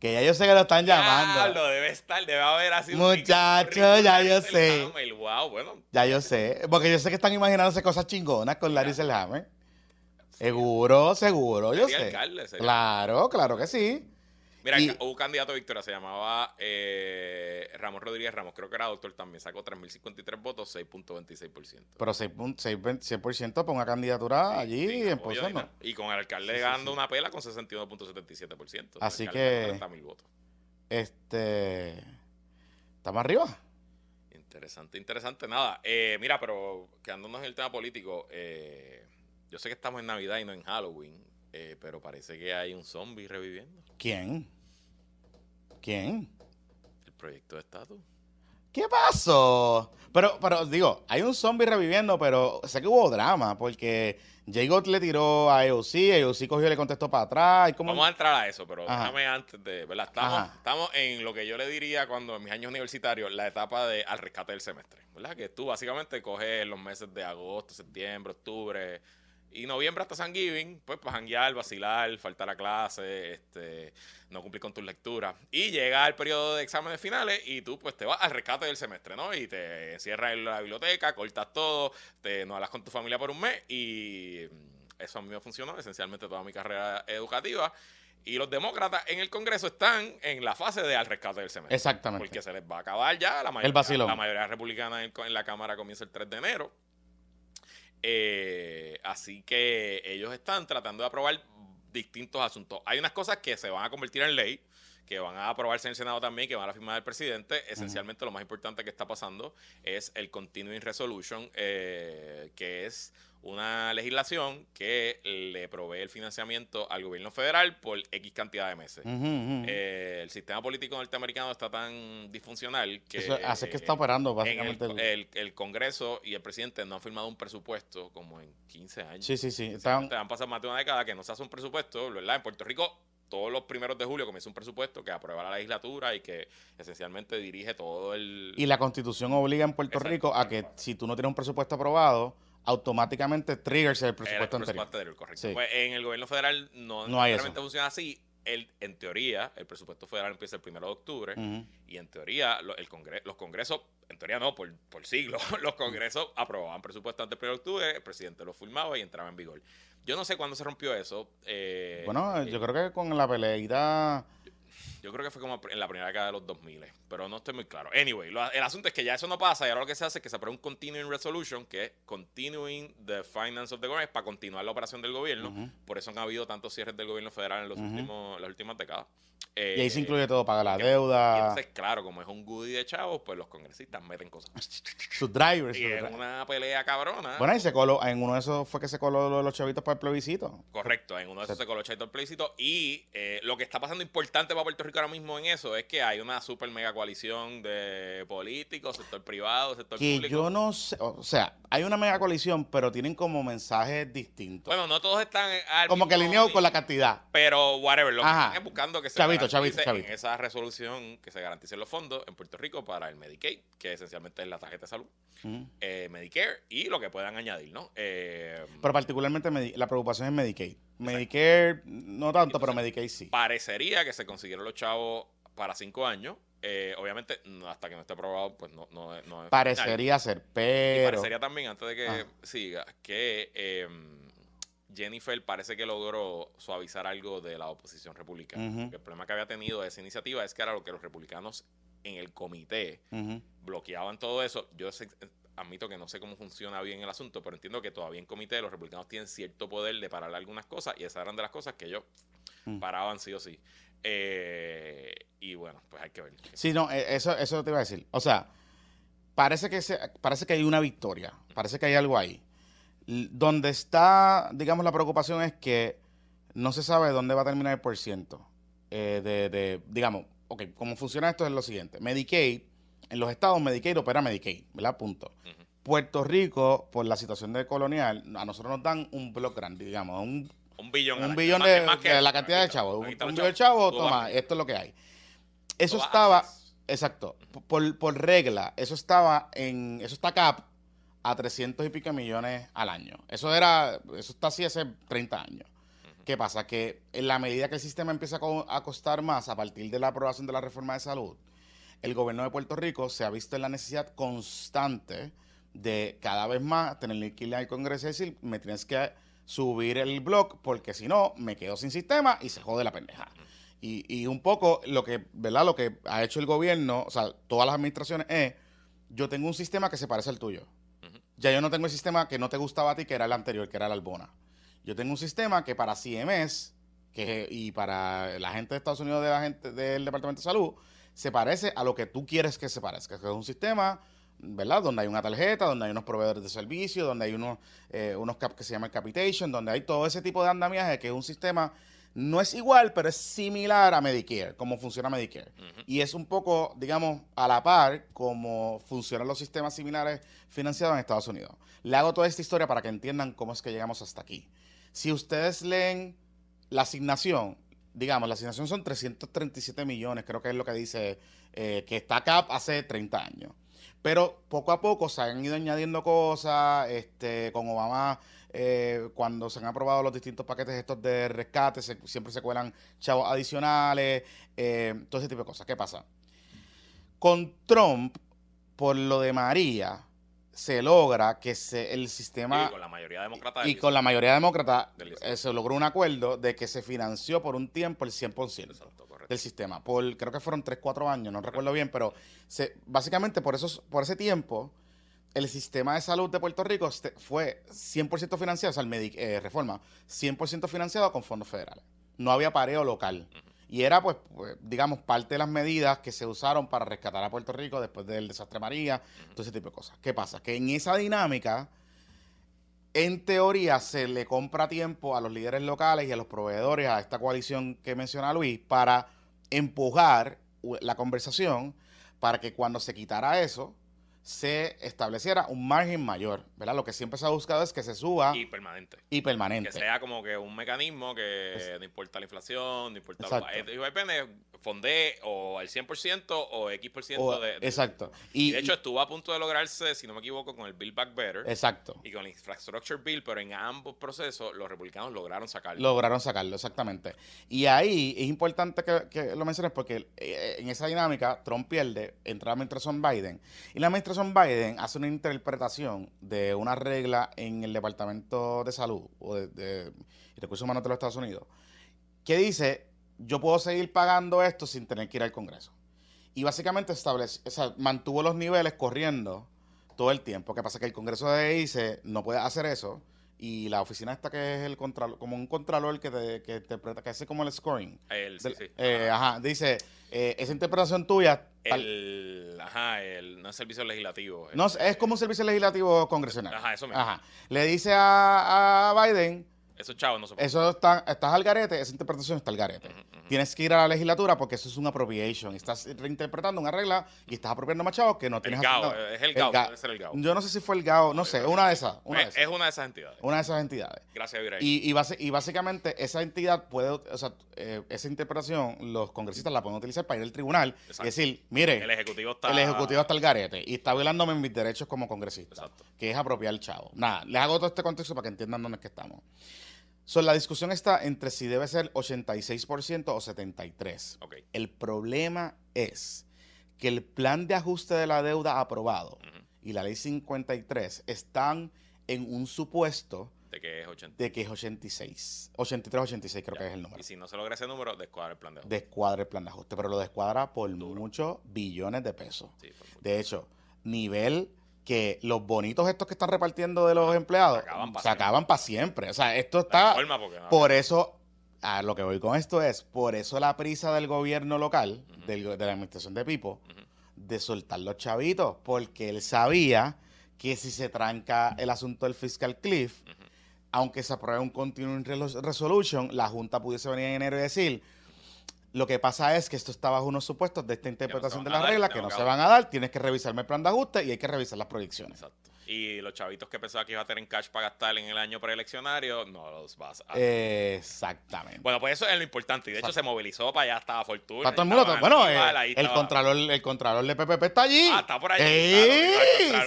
Que ya yo sé que lo están llamando. lo debe estar, debe haber así. Muchacho, ya yo sé. Wow, bueno. Ya yo sé. Porque yo sé que están imaginándose cosas chingonas con Larry Selhammer. Seguro, seguro, yo sé. claro, claro que sí. Mira, hubo un candidato a Victoria, se llamaba eh, Ramos Rodríguez Ramos, creo que era doctor también, sacó 3.053 votos, 6.26%. Pero 6%, para una candidatura allí en no. Y con el alcalde ganando una pela con 61.77%. Así que... votos. Este... ¿Estamos arriba? Interesante, interesante. Nada, eh, mira, pero quedándonos en el tema político, eh, yo sé que estamos en Navidad y no en Halloween, eh, pero parece que hay un zombie reviviendo. ¿Quién? ¿Quién? El proyecto de estatus. ¿Qué pasó? Pero, pero digo, hay un zombie reviviendo, pero sé que hubo drama, porque J. le tiró a EOC, EOC cogió y le contestó para atrás. Vamos a entrar a eso, pero déjame antes de, ¿verdad? Estamos, estamos en lo que yo le diría cuando en mis años universitarios, la etapa de al rescate del semestre, ¿verdad? Que tú básicamente coges los meses de agosto, septiembre, octubre, y noviembre hasta San Giving, pues para janguear, vacilar, faltar a clase, este, no cumplir con tus lecturas. Y llega el periodo de exámenes finales y tú pues te vas al rescate del semestre, ¿no? Y te encierras en la biblioteca, cortas todo, te no hablas con tu familia por un mes y eso a mí me funcionó esencialmente toda mi carrera educativa. Y los demócratas en el Congreso están en la fase de al rescate del semestre. Exactamente. Porque se les va a acabar ya. La mayoría, la mayoría republicana en la Cámara comienza el 3 de enero. Eh, así que ellos están tratando de aprobar distintos asuntos. Hay unas cosas que se van a convertir en ley, que van a aprobarse en el Senado también, que van a firmar el presidente. Esencialmente lo más importante que está pasando es el Continuing Resolution, eh, que es una legislación que le provee el financiamiento al gobierno federal por X cantidad de meses. Eh, el sistema político norteamericano está tan disfuncional que... Eso hace que está operando básicamente. El, el, Congreso y el presidente no han firmado un presupuesto como en 15 años. Sí, sí, sí. Están... Han pasado más de una década que no se hace un presupuesto, ¿verdad? En Puerto Rico todos los primeros de julio comienza un presupuesto que aprueba la legislatura y que esencialmente dirige todo el... Y la constitución obliga en Puerto Rico a que si tú no tienes un presupuesto aprobado automáticamente triggers el presupuesto, el presupuesto anterior. correcto. Pues en el gobierno federal no, no necesariamente funciona así. El, en teoría, el presupuesto federal empieza el 1 de octubre y en teoría el los congresos, en teoría no, por, por siglos, los congresos aprobaban presupuesto antes del 1 de octubre, el presidente lo firmaba y entraba en vigor. Yo no sé cuándo se rompió eso. Eh, bueno, yo creo que con la peleita yo creo que fue como en la primera década de los 2000, pero no estoy muy claro. Anyway, el asunto es que ya eso no pasa y ahora lo que se hace es que se aprueba un Continuing Resolution, que es Continuing the Finance of the Government, para continuar la operación del gobierno. Por eso han habido tantos cierres del gobierno federal en los últimos, las últimas décadas. y ahí se eh, incluye todo, paga la deuda. Y entonces, claro, como es un goodie de chavos, pues los congresistas meten cosas. Sus drivers. Y es una pelea cabrona. Bueno, y se coló, en uno de esos fue que se coló los chavitos para el plebiscito. Correcto, en uno de esos se, coló los chavitos para el plebiscito. Y eh, lo que está pasando importante para Puerto Rico ahora mismo en eso es que hay una super mega coalición de políticos, sector privado, sector que público. Yo no sé, o sea, hay una mega coalición, pero tienen como mensajes distintos. Bueno, no todos están como que alineados con la cantidad. Pero whatever, lo que están es buscando que se chavito, chavito, en esa resolución que se garanticen los fondos en Puerto Rico para el Medicaid, que esencialmente es la tarjeta de salud, eh, Medicare y lo que puedan añadir, ¿no? Eh, pero particularmente la preocupación es Medicaid. Medicare no tanto, pero Medicaid sí. Parecería que se consiguieron los chavos para cinco años. Eh, obviamente, hasta que no esté aprobado, pues no, no, no Parecería ser, pero. parecería también, antes de que ah. siga, que em, Jennifer parece que logró suavizar algo de la oposición republicana. El problema que había tenido esa iniciativa es que era lo que los republicanos en el comité bloqueaban todo eso. Yo admito que no sé cómo funciona bien el asunto, pero entiendo que todavía en comité los republicanos tienen cierto poder de parar algunas cosas y esas eran de las cosas que ellos paraban sí o sí. Eh, y bueno, pues hay que ver. Sí, no, eh, eso, eso te iba a decir. O sea, parece que, se, parece que hay una victoria, parece que hay algo ahí. Donde está, digamos, la preocupación es que no se sabe dónde va a terminar el porciento. Eh, de, de, digamos, ok, cómo funciona esto es lo siguiente. Medicaid En los estados Medicaid opera Medicaid, ¿verdad? Punto. Puerto Rico, por la situación de colonial, a nosotros nos dan un bloque grande, digamos, un, Un billón. un billón de, es más que de eso. la cantidad de chavos. Un, billón de chavos, toma, esto es lo que hay. Eso estaba, exacto, por, por regla, eso estaba en, eso está cap a 300 y pico millones al año. Eso era, eso está así hace 30 años. ¿Qué pasa? Que en la medida que el sistema empieza a costar más a partir de la aprobación de la reforma de salud, el gobierno de Puerto Rico se ha visto en la necesidad constante de cada vez más tener que ir al Congreso y decir, me tienes que subir el blog porque si no, me quedo sin sistema y se jode la pendeja. Y, y un poco lo que, ¿verdad? Lo que ha hecho el gobierno, o sea, todas las administraciones es, yo tengo un sistema que se parece al tuyo. Ya yo no tengo el sistema que no te gustaba a ti, que era el anterior, que era el Albona. Yo tengo un sistema que para CMS que, y para la gente de Estados Unidos de la gente del Departamento de Salud se parece a lo que tú quieres que se parezca, que es un sistema, ¿verdad? Donde hay una tarjeta, donde hay unos proveedores de servicio, donde hay unos, eh, unos cap que se llama capitation, donde hay todo ese tipo de andamiaje, que es un sistema, no es igual, pero es similar a Medicare, como funciona Medicare. Y es un poco, digamos, a la par como funcionan los sistemas similares financiados en Estados Unidos. Le hago toda esta historia para que entiendan cómo es que llegamos hasta aquí. Si ustedes leen la asignación, digamos, la asignación son 337 millones, creo que es lo que dice, eh, que está CAP hace 30 años. Pero poco a poco se han ido añadiendo cosas, este, con Obama, eh, cuando se han aprobado los distintos paquetes estos de rescate, siempre se cuelan chavos adicionales, eh, todo ese tipo de cosas. ¿Qué pasa? Con Trump, por lo de María, se logra que se, el sistema... Y con la mayoría demócrata. Y con la mayoría demócrata eh, se logró un acuerdo de que se financió por un tiempo el 100% Exacto, del sistema. Por, creo que fueron 3, 4 años, no recuerdo bien, pero se, básicamente por, esos, por ese tiempo el sistema de salud de Puerto Rico este, fue 100% financiado, o sea, el Medi- eh, reforma, 100% financiado con fondos federales. No había pareo local. Y era, pues, pues, digamos, parte de las medidas que se usaron para rescatar a Puerto Rico después del desastre María, todo ese tipo de cosas. ¿Qué pasa? Que en esa dinámica, en teoría, se le compra tiempo a los líderes locales y a los proveedores, a esta coalición que menciona Luis, para empujar la conversación para que cuando se quitara eso, se estableciera un margen mayor, ¿verdad? Lo que siempre se ha buscado es que se suba Y y, permanente. permanente. Que sea como que un mecanismo que no importa la inflación, no importa los y depende, fondee o el 100% o X% O- de, de- exacto. Y, Y, de hecho estuvo a punto de lograrse, si no me equivoco, con el Build Back Better exacto. y con el Infrastructure Bill, pero en ambos procesos los republicanos lograron sacarlo. Lograron sacarlo, exactamente. Y ahí es importante que, que lo menciones porque eh, en esa dinámica Trump pierde, entra la administración Biden. Y la administración Biden hace una interpretación de una regla en el Departamento de Salud o de, Recursos Humanos de los Estados Unidos que dice, yo puedo seguir pagando esto sin tener que ir al Congreso. Y básicamente establece, o sea, mantuvo los niveles corriendo todo el tiempo. Que pasa que el Congreso de dice, no puede hacer eso. Y la oficina esta que es el contralor, como un contralor que, te, que interpreta, que hace como el scoring. El, sí, del- sí. eh, Ajá. dice, eh, esa interpretación tuya, tal- el, ajá, el, no es servicio legislativo. no, el- es como un servicio legislativo congresional. Ajá, eso mismo. Ajá. Le dice a, a Biden, Esos chavos no se pueden. eso está, estás al garete, esa interpretación está al garete. Tienes que ir a la legislatura porque eso es un appropriation. Estás reinterpretando una regla y estás apropiando más chavos que no El tienes GAO, asignado. es el GAO, GAO. debe ser el GAO. Yo no sé si fue el GAO, no sé, una de esas. Una de es, esas, es una de esas entidades. una de esas entidades. Gracias, Virey. Y, y, base- y básicamente esa entidad puede, o sea, eh, esa interpretación los congresistas la pueden utilizar para ir al tribunal Exacto. y decir, mire, el ejecutivo está. el ejecutivo está al garete y está violándome mis derechos como congresista, Exacto. que es apropiar el chavo. Nada, les hago todo este contexto para que entiendan dónde es que estamos. So, la discusión está entre si debe ser 86% o 73%. Ok. El problema es que el plan de ajuste de la deuda aprobado y la ley 53 están en un supuesto De que es 80. de que es 86. 83, 86 creo Ya. que es el número. Y si no se logra ese número, descuadra el plan de ajuste. Descuadra el plan de ajuste, pero lo descuadra por muchos billones de pesos. Sí. De hecho, nivel que los bonitos estos que están repartiendo de los empleados Se acaban pa' se acaban para siempre. O sea, esto está... forma porque no- Por eso, a lo que voy con esto es, por eso la prisa del gobierno local, del- de la administración de Pipo, de soltar los chavitos, porque él sabía que si se tranca el asunto del fiscal cliff, aunque se apruebe un continuing Res- resolution, la Junta pudiese venir en enero y decir, Lo que pasa es que esto está bajo unos supuestos de esta interpretación de las reglas que no se van. van a dar. Tienes que revisarme el plan de ajuste y hay que revisar las proyecciones. Exacto. Y los chavitos que pensaba que iba a tener cash para gastar en el año preeleccionario, no los vas a. Exactamente. bueno, pues eso es lo importante. Y de hecho se movilizó para allá, estaba Fortuna. Para todo el mundo, bueno, eh, ahí el, estaba- contralor, el contralor de PPP está allí. Ah, está por allí.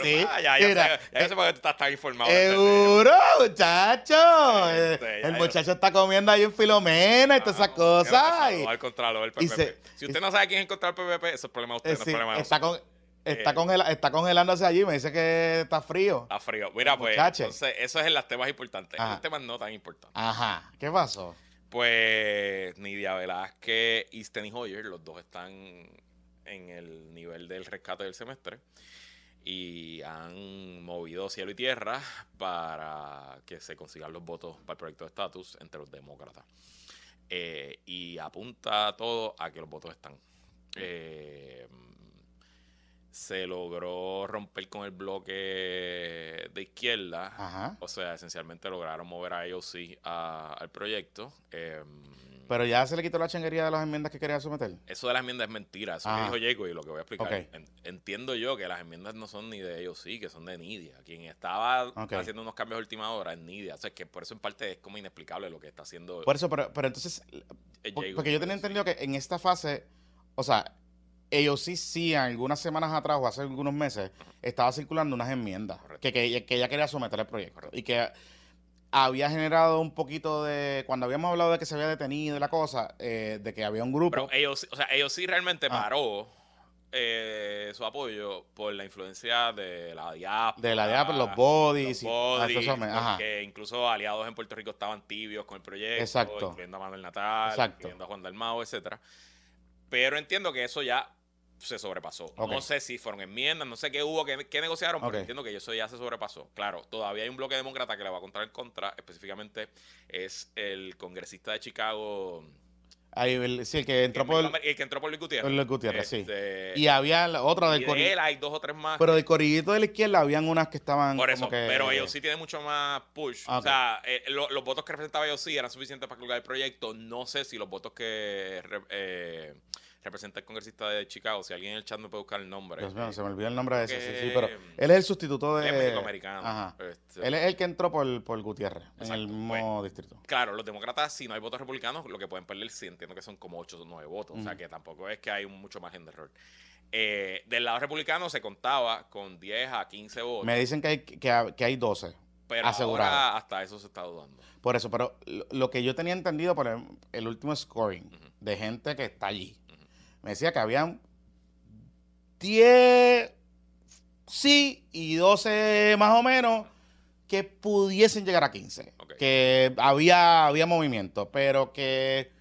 Sí. Ah, ya, ya, Mira, sé, ya sé por qué tú estás tan informado. tema. Seguro, muchacho. Eh, Este, el muchacho está comiendo ahí en Filomena y todas esas Ah, cosas. al Contralor del y PPP. se- si usted no sabe quién es el Contralor del PPP, eso es problema de usted, eh, no es sí, problema de está, nosotros. con, está, Eh, congela- está congelándose allí. Me dice que está frío. Está frío. Mira, pues, Muchache. entonces, eso es en las temas importantes. En los temas no tan importantes. Ajá. ¿Qué pasó? Pues Nidia Velázquez y Steny Hoyer, los dos están en el nivel del rescate del semestre y han movido cielo y tierra para que se consigan los votos para el proyecto de estatus entre los demócratas. Eh, y apunta todo a que los votos están. Eh, se logró romper con el bloque de izquierda. Ajá. O sea, esencialmente lograron mover a ellos sí a- al proyecto. Eh, Pero ya se le quitó la changuería de las enmiendas que quería someter. eso de las enmiendas es mentira. Eso Ajá. que dijo Jacob y lo que voy a explicar. Ok. En- entiendo yo que las enmiendas no son ni de ellos sí, que son de Nidia. Quien estaba haciendo unos cambios a última hora es Nidia. O sea, que por eso en parte es como inexplicable lo que está haciendo Por eso, pero, pero entonces, Jacob porque yo tenía entendido que en esta fase, o sea, ellos sí, sí, algunas semanas atrás o hace algunos meses, estaba circulando unas enmiendas que, que, ella- que ella quería someter al proyecto. Correcto. Y que había generado un poquito de, cuando habíamos hablado de que se había detenido y la cosa, eh, de que había un grupo. Pero ellos, o sea, ellos sí realmente Ah. paró eh, su apoyo por la influencia de la diáspora. de la pues, los bodies, los bodies, ah, porque incluso aliados en Puerto Rico estaban tibios con el proyecto, Exacto. incluyendo a Manuel Natal, Exacto. incluyendo a Juan Dalmao, etcétera. Pero entiendo que eso ya se sobrepasó. No sé si fueron enmiendas, no sé qué hubo, qué, qué negociaron, pero Ok. entiendo que eso ya se sobrepasó. Claro, todavía hay un bloque demócrata que le va a contar en contra, específicamente es el congresista de Chicago, Ahí, el, sí, el que entró el, por el que entró por Luis Gutiérrez. Luis Gutiérrez, sí. Este, Y había la otra del y de corillito. él hay dos o tres más. Pero del corillito de la izquierda habían unas que estaban Por como eso, que- pero ellos sí tienen mucho más push. O sea, eh, lo- los votos que representaba ellos sí eran suficientes para colgar el proyecto. No sé si los votos que eh, representa el congresista de Chicago, si alguien en el chat me puede buscar el nombre. Dios mío, se me olvidó el nombre de ese, sí, sí, pero él es el sustituto de... él es méxico-americano. Ajá. Este, Él es el que entró por, por Gutiérrez, en Exacto, el mismo distrito. Claro, los demócratas, si no hay votos republicanos, lo que pueden perder, sí entiendo que son como 8 o 9 votos. O sea, que tampoco es que hay mucho margen de error. Eh, del lado republicano se contaba con 10 a 15 votos. Me dicen que hay, que, hay- que hay 12, pero asegurado. ahora hasta eso se está dudando. por eso, pero lo, lo que yo tenía entendido por el, el último scoring Ujú. de gente que está allí. Me decía que habían 10 sí y 12 más o menos que pudiesen llegar a 15. Ok. Que había, había movimiento, pero que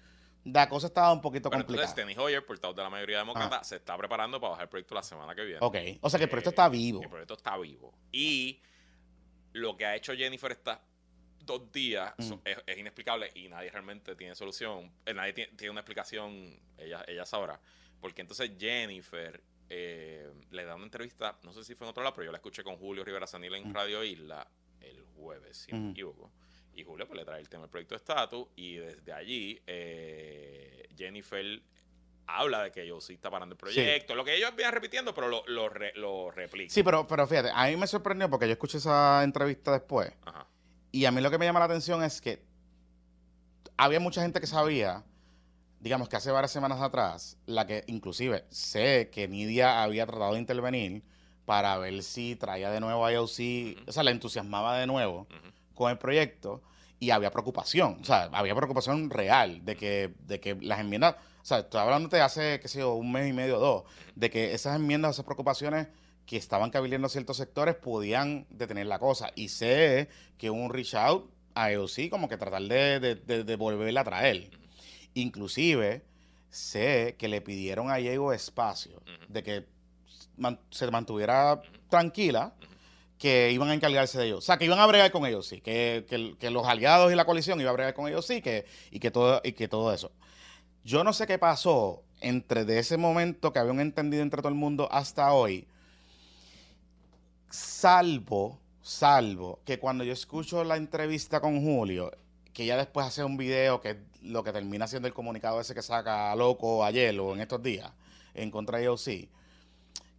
la cosa estaba un poquito complicada. entonces, Steny Hoyer, portavoz de la mayoría demócrata, se está preparando para bajar el proyecto la semana que viene. ok, o sea que el proyecto Eh, está vivo. El proyecto está vivo. Y lo que ha hecho Jennifer estos dos días Mm. es, es inexplicable y nadie realmente tiene solución. Eh, nadie tiene, tiene una explicación, ella, ella sabrá. Porque entonces Jennifer eh, le da una entrevista, no sé si fue en otro lado, pero yo la escuché con Julio Rivera Sanil en Mm. Radio Isla el jueves, si no me equivoco. Y Julio pues, le trae el tema del proyecto estatus y desde allí eh, Jennifer habla de que ellos sí está parando el proyecto, lo que ellos vienen repitiendo, pero lo, lo, re- lo replican. Sí, pero, pero fíjate, a mí me sorprendió porque yo escuché esa entrevista después Ajá. Y a mí lo que me llama la atención es que había mucha gente que sabía, digamos que hace varias semanas atrás, la que inclusive sé que Nidia había tratado de intervenir para ver si traía de nuevo a IOC, Ujú. o sea, la entusiasmaba de nuevo con el proyecto y había preocupación, o sea, había preocupación real de que, de que las enmiendas, o sea, estoy hablando de hace, qué sé yo, un mes y medio o dos, de que esas enmiendas, esas preocupaciones que estaban cabildeando ciertos sectores podían detener la cosa. Y sé que un reach out a EOC como que tratar de, de, de- de volverla a traer. Inclusive, sé que le pidieron a Diego espacio de que man- se mantuviera tranquila que iban a encargarse de ellos. O sea, que iban a bregar con ellos, sí. Que, que- que los aliados y la coalición iban a bregar con ellos, sí. Que, y, que todo, y que todo eso. Yo no sé qué pasó entre de ese momento que habían entendido entre todo el mundo hasta hoy. Salvo, salvo, que cuando yo escucho la entrevista con Julio, que ella después hace un video que es lo que termina siendo el comunicado ese que saca Loco ayer o en estos días en contra de OC,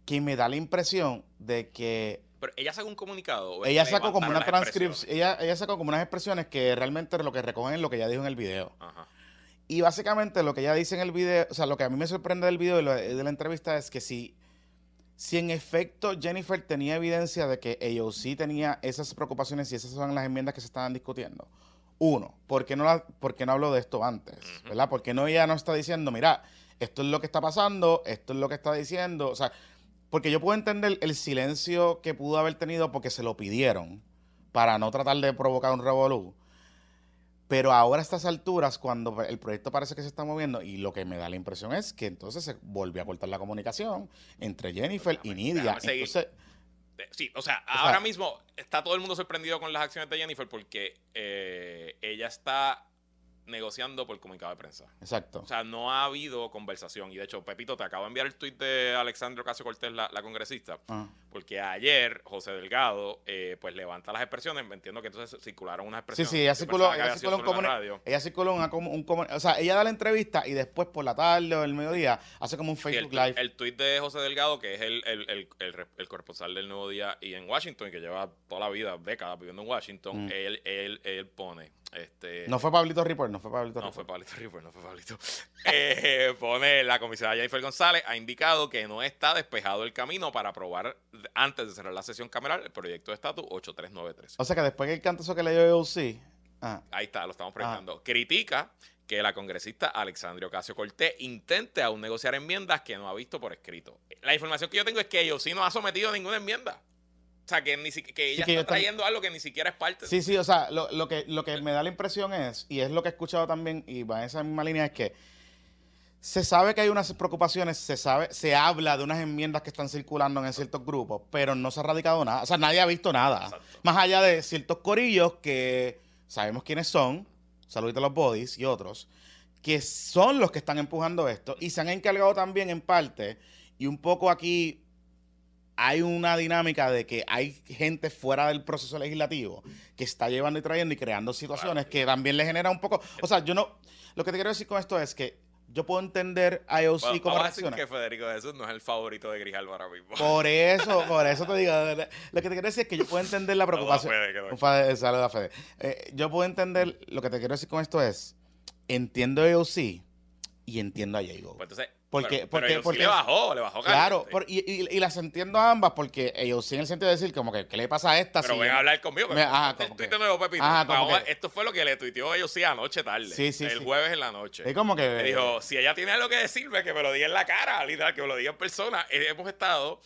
que me da la impresión de que Pero ella sacó un comunicado. ¿o es ella sacó como una transcripción, ella, ella sacó como unas expresiones que realmente lo que recogen es lo que ella dijo en el video. Ajá. Y básicamente lo que ella dice en el video, o sea, lo que a mí me sorprende del video y de la entrevista es que si, si en efecto Jennifer tenía evidencia de que AOC tenía esas preocupaciones y esas son las enmiendas que se estaban discutiendo. Uno, ¿por qué no, la, por qué no habló de esto antes? ¿Verdad? Porque no ella no está diciendo, mira, esto es lo que está pasando, esto es lo que está diciendo. O sea, porque yo puedo entender el silencio que pudo haber tenido porque se lo pidieron para no tratar de provocar un revolú. Pero ahora a estas alturas, cuando el proyecto parece que se está moviendo, y lo que me da la impresión es que entonces se volvió a cortar la comunicación entre Jennifer y Nidia. Entonces, Eh, Sí, o sea, sea- ahora mismo está todo el mundo sorprendido con las acciones de Jennifer porque eh, ella está negociando por comunicado de prensa. exacto. O sea, no ha habido conversación. Y de hecho, Pepito, te acabo de enviar el tuit de Alexandro Casio Cortés, la, la congresista, Ah. porque ayer José Delgado eh, pues levanta las expresiones. Entiendo que entonces circularon unas Sí, expresiones. sí, ella Yo circuló, ella circuló un radio. ella circuló una un o sea, ella da la entrevista y después por la tarde o el mediodía hace como un Sí, el, Facebook Live. el tuit de José Delgado, que es el, el, el, el re- el corresponsal del Nuevo Día y en Washington, que lleva toda la vida, décadas viviendo en Washington, Mm. él, él, él pone. Este, no fue Pablito Report, no fue Pablito No fue Pablito Ripper, no fue Pablito. Eh, pone la comisionada Jennifer González ha indicado que no está despejado el camino para aprobar antes de cerrar la sesión cameral el proyecto de estatus 8393. O sea que después que el cantazo que le dio AOC, ah, Ahí está, lo estamos proyectando. Critica que la congresista Alexandria Ocasio Cortés intente aún negociar enmiendas que no ha visto por escrito. La información que yo tengo es que ellos sí no ha sometido ninguna enmienda. O sea, que, ni si- que ella que está trayendo algo que ni siquiera es parte Sí, sí, o sea, lo, lo que, lo que me da la impresión es, y es lo que he escuchado también, y va en esa misma línea, es que se sabe que hay unas preocupaciones, se sabe, se habla de unas enmiendas que están circulando en ciertos grupos, pero no se ha radicado nada. O sea, nadie ha visto nada. Exacto. Más allá de ciertos corillos que sabemos quiénes son, saluditos a los bodies y otros, que son los que están empujando esto y se han encargado también en parte, y un poco aquí hay una dinámica de que hay gente fuera del proceso legislativo que está llevando y trayendo y creando situaciones Claro. que también le genera un poco. O sea, yo no. Lo que te quiero decir con esto es que yo puedo entender a IOC Bueno, decir reacciona. que Federico Jesús no es el favorito de Grijalvo ahora mismo. Por eso, por eso te digo. Lo que te quiero decir es que yo puedo entender la preocupación. Fede, que no- Un Fede- saludo a Fede. Eh, yo puedo entender. Lo que te quiero decir con esto es. Entiendo a IOC y entiendo a Jago. Pues entonces, Porque- pero, porque- pero ellos sí porque- le bajó, le bajó Claro, por- y, y- y las entiendo a ambas porque ellos sí en el sentido de decir como que, ¿qué le pasa a esta? Pero si- ven a hablar conmigo. Me- ajá, Ponte el como tuit que- de nuevo, Pepito. ajá, como Vamos, que- Esto fue lo que le tuiteó ellos sí anoche tarde. Sí, sí, El sí. jueves en la noche. Es como que... Me dijo, si ella tiene algo que decirme, que me lo diga en la cara, literal, que me lo diga en persona. Eh, Hemos estado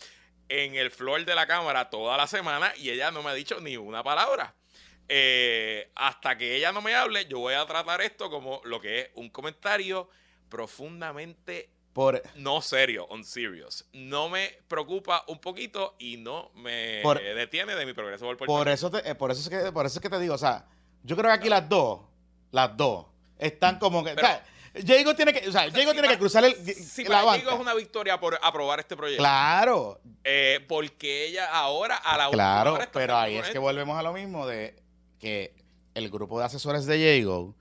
en el floor de la cámara toda la semana y ella no me ha dicho ni una palabra. Eh, hasta que ella no me hable, yo voy a tratar esto como lo que es un comentario profundamente por, no serio, on serious. No me preocupa un poquito y no me Por- detiene de mi progreso por eso te- eh, por eso es que por eso es que te digo, o sea, yo creo que aquí las dos, las dos están como que, Pero- o sea, tiene que, o sea, O sea, Jago si tiene que cruzar el, Si la para banca. Diego es una victoria por aprobar este proyecto. Claro, Eh, porque ella ahora a la claro, hora pero ahí es que volvemos a lo mismo de que el grupo de asesores de Jago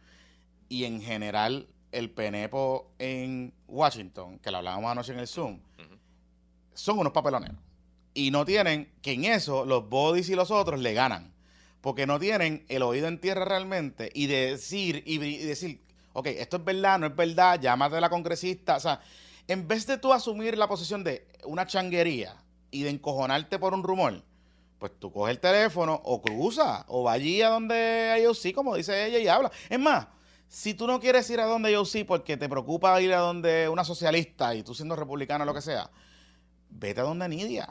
y en general el PNEPO en Washington, que lo hablábamos anoche en el Zoom, son unos papeloneros. Y no tienen, que en eso los bodies y los otros le ganan. Porque no tienen el oído en tierra realmente y decir, y, y decir, ok, esto es verdad, no es verdad, llámate a la congresista. O sea, en vez de tú asumir la posición de una changuería y de encojonarte por un rumor, pues tú coges el teléfono o cruza o va allí a donde ellos sí, como dice ella, y habla. Es más, si tú no quieres ir a donde ellos sí porque te preocupa ir a donde una socialista y tú siendo republicano o lo que sea, vete a donde Nidia.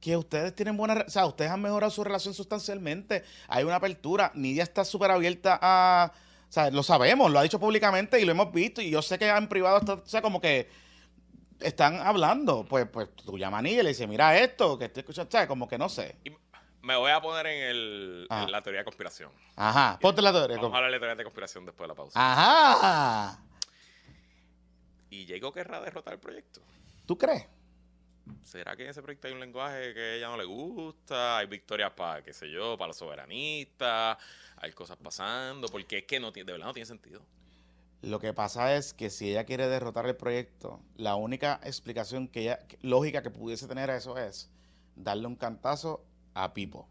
Que ustedes tienen buena. O sea, ustedes han mejorado su relación sustancialmente. Hay una apertura. Nidia está súper abierta a. O sea, lo sabemos, lo ha dicho públicamente y lo hemos visto. Y yo sé que en privado está. O sea, como que están hablando. Pues, pues tú llamas a Nidia y le dices, mira esto, que estoy escuchando. O sea, como que no sé. Me voy a poner en, el, Ah. en la teoría de conspiración. Ajá. Ponte la teoría. Vamos a hablar de teoría de conspiración después de la pausa. Ajá. ¿Y Jago querrá derrotar el proyecto? ¿Tú crees? ¿será que en ese proyecto hay un lenguaje que a ella no le gusta? Hay victorias para, qué sé yo, para los soberanistas, hay cosas pasando, porque es que no tiene, de verdad no tiene sentido. Lo que pasa es que si ella quiere derrotar el proyecto, la única explicación que ella, lógica que pudiese tener a eso es darle un cantazo a Pipo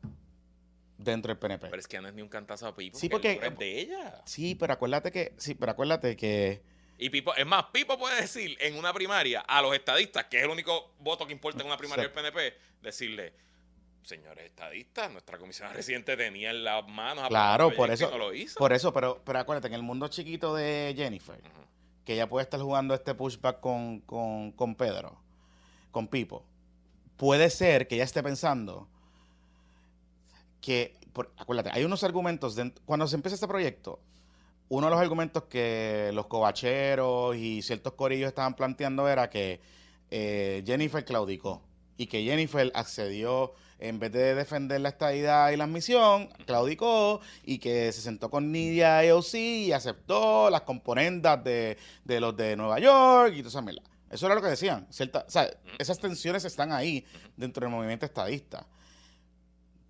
dentro del PNP. Pero es que no es ni un cantazo a Pipo. Sí, porque es de ella. Sí, pero acuérdate que, sí, pero acuérdate que Y Pipo, es más, Pipo puede decir en una primaria a los estadistas, que es el único voto que importa en una primaria del PNP, decirle, señores estadistas, nuestra comisión residente tenía en las manos a Claro, por eso- no lo hizo. por eso, pero, pero acuérdate, en el mundo chiquito de Jennifer, que ella puede estar jugando este pushback con, con, con Pedro, con Pipo, puede ser que ella esté pensando que, por- acuérdate, hay unos argumentos, de- cuando se empieza este proyecto, uno de los argumentos que los covacheros y ciertos corillos estaban planteando era que eh, Jennifer claudicó y que Jennifer accedió en vez de defender la estadidad y la admisión, claudicó y que se sentó con Nidia AOC y aceptó las componendas de, de los de Nueva York y toda esa. Eso era lo que decían. Cierta, esas tensiones están ahí dentro del movimiento estadista.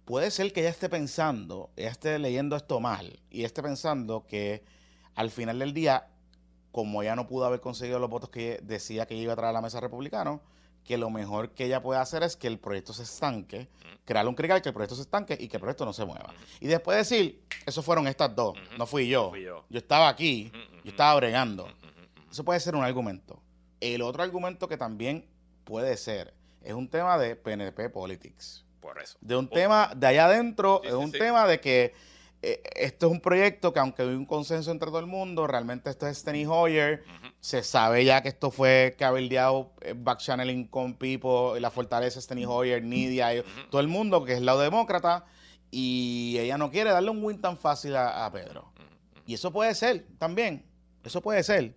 Puede ser que ella esté pensando, ella esté leyendo esto mal y esté pensando que al final del día, como ella no pudo haber conseguido los votos que decía que iba a traer a la mesa republicana, que lo mejor que ella puede hacer es que el proyecto se estanque, crearle un crical, que el proyecto se estanque y que el proyecto no se mueva. Y después decir, eso fueron estas dos, no fui yo. Fui yo. Yo estaba aquí, yo estaba bregando. Eso puede ser un argumento. El otro argumento que también puede ser es un tema de PNP Politics. Por eso. De un tema de allá adentro, Sí, es sí, un sí. tema de que eh, esto es un proyecto que aunque hay un consenso entre todo el mundo, realmente esto es Steny Hoyer. Se sabe ya que esto fue cabildeado, eh, backchanneling con Pipo, la fortaleza Steny Hoyer, Nidia, todo el mundo que es el lado demócrata. Y ella no quiere darle un win tan fácil a, a Pedro. Y eso puede ser también. Eso puede ser.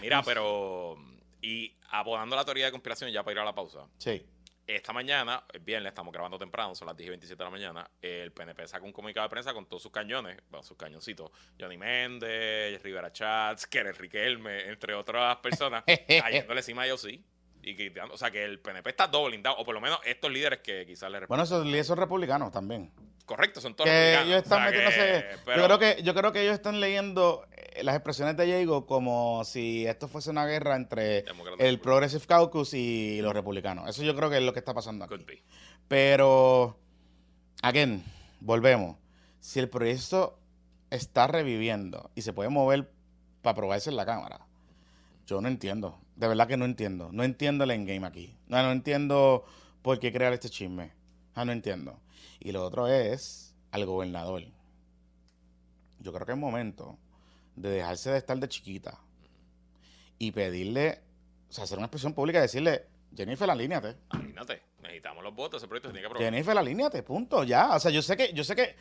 Mira, pero. Y abonando la teoría de conspiración, ya para ir a la pausa. Sí. Esta mañana, el viernes, estamos grabando temprano, son las 10 y 27 de la mañana. El PNP saca un comunicado de prensa con todos sus cañones, bueno, sus cañoncitos. Johnny Méndez, Rivera Chats, Kenneth Riquelme, entre otras personas, cayéndole encima a ellos sí. Y quitando, o sea que el PNP está todo blindado, o por lo menos estos líderes que quizás le Bueno, esos líderes son republicanos también. Correcto, son todos Que ellos están o sea que- metiéndose. pero- Yo, creo que, yo creo que ellos están leyendo eh, las expresiones de Diego como si esto fuese una guerra entre el Progressive Caucus y los republicanos. Eso yo creo que es lo que está pasando aquí. Pero, again, volvemos. Si el proyecto está reviviendo y se puede mover para probarse en la cámara, yo no entiendo. De verdad que no entiendo. No entiendo el endgame aquí. No, no entiendo por qué crear este chisme. Ah, no entiendo. Y lo otro es al gobernador. Yo creo que es momento de dejarse de estar de chiquita y pedirle, o sea, hacer una expresión pública y decirle, Jennifer, alíneate. Imagínate, necesitamos los votos, ese proyecto se tiene que aprobar. Jennifer, alíneate, punto, ya. O sea, yo sé que, yo sé que,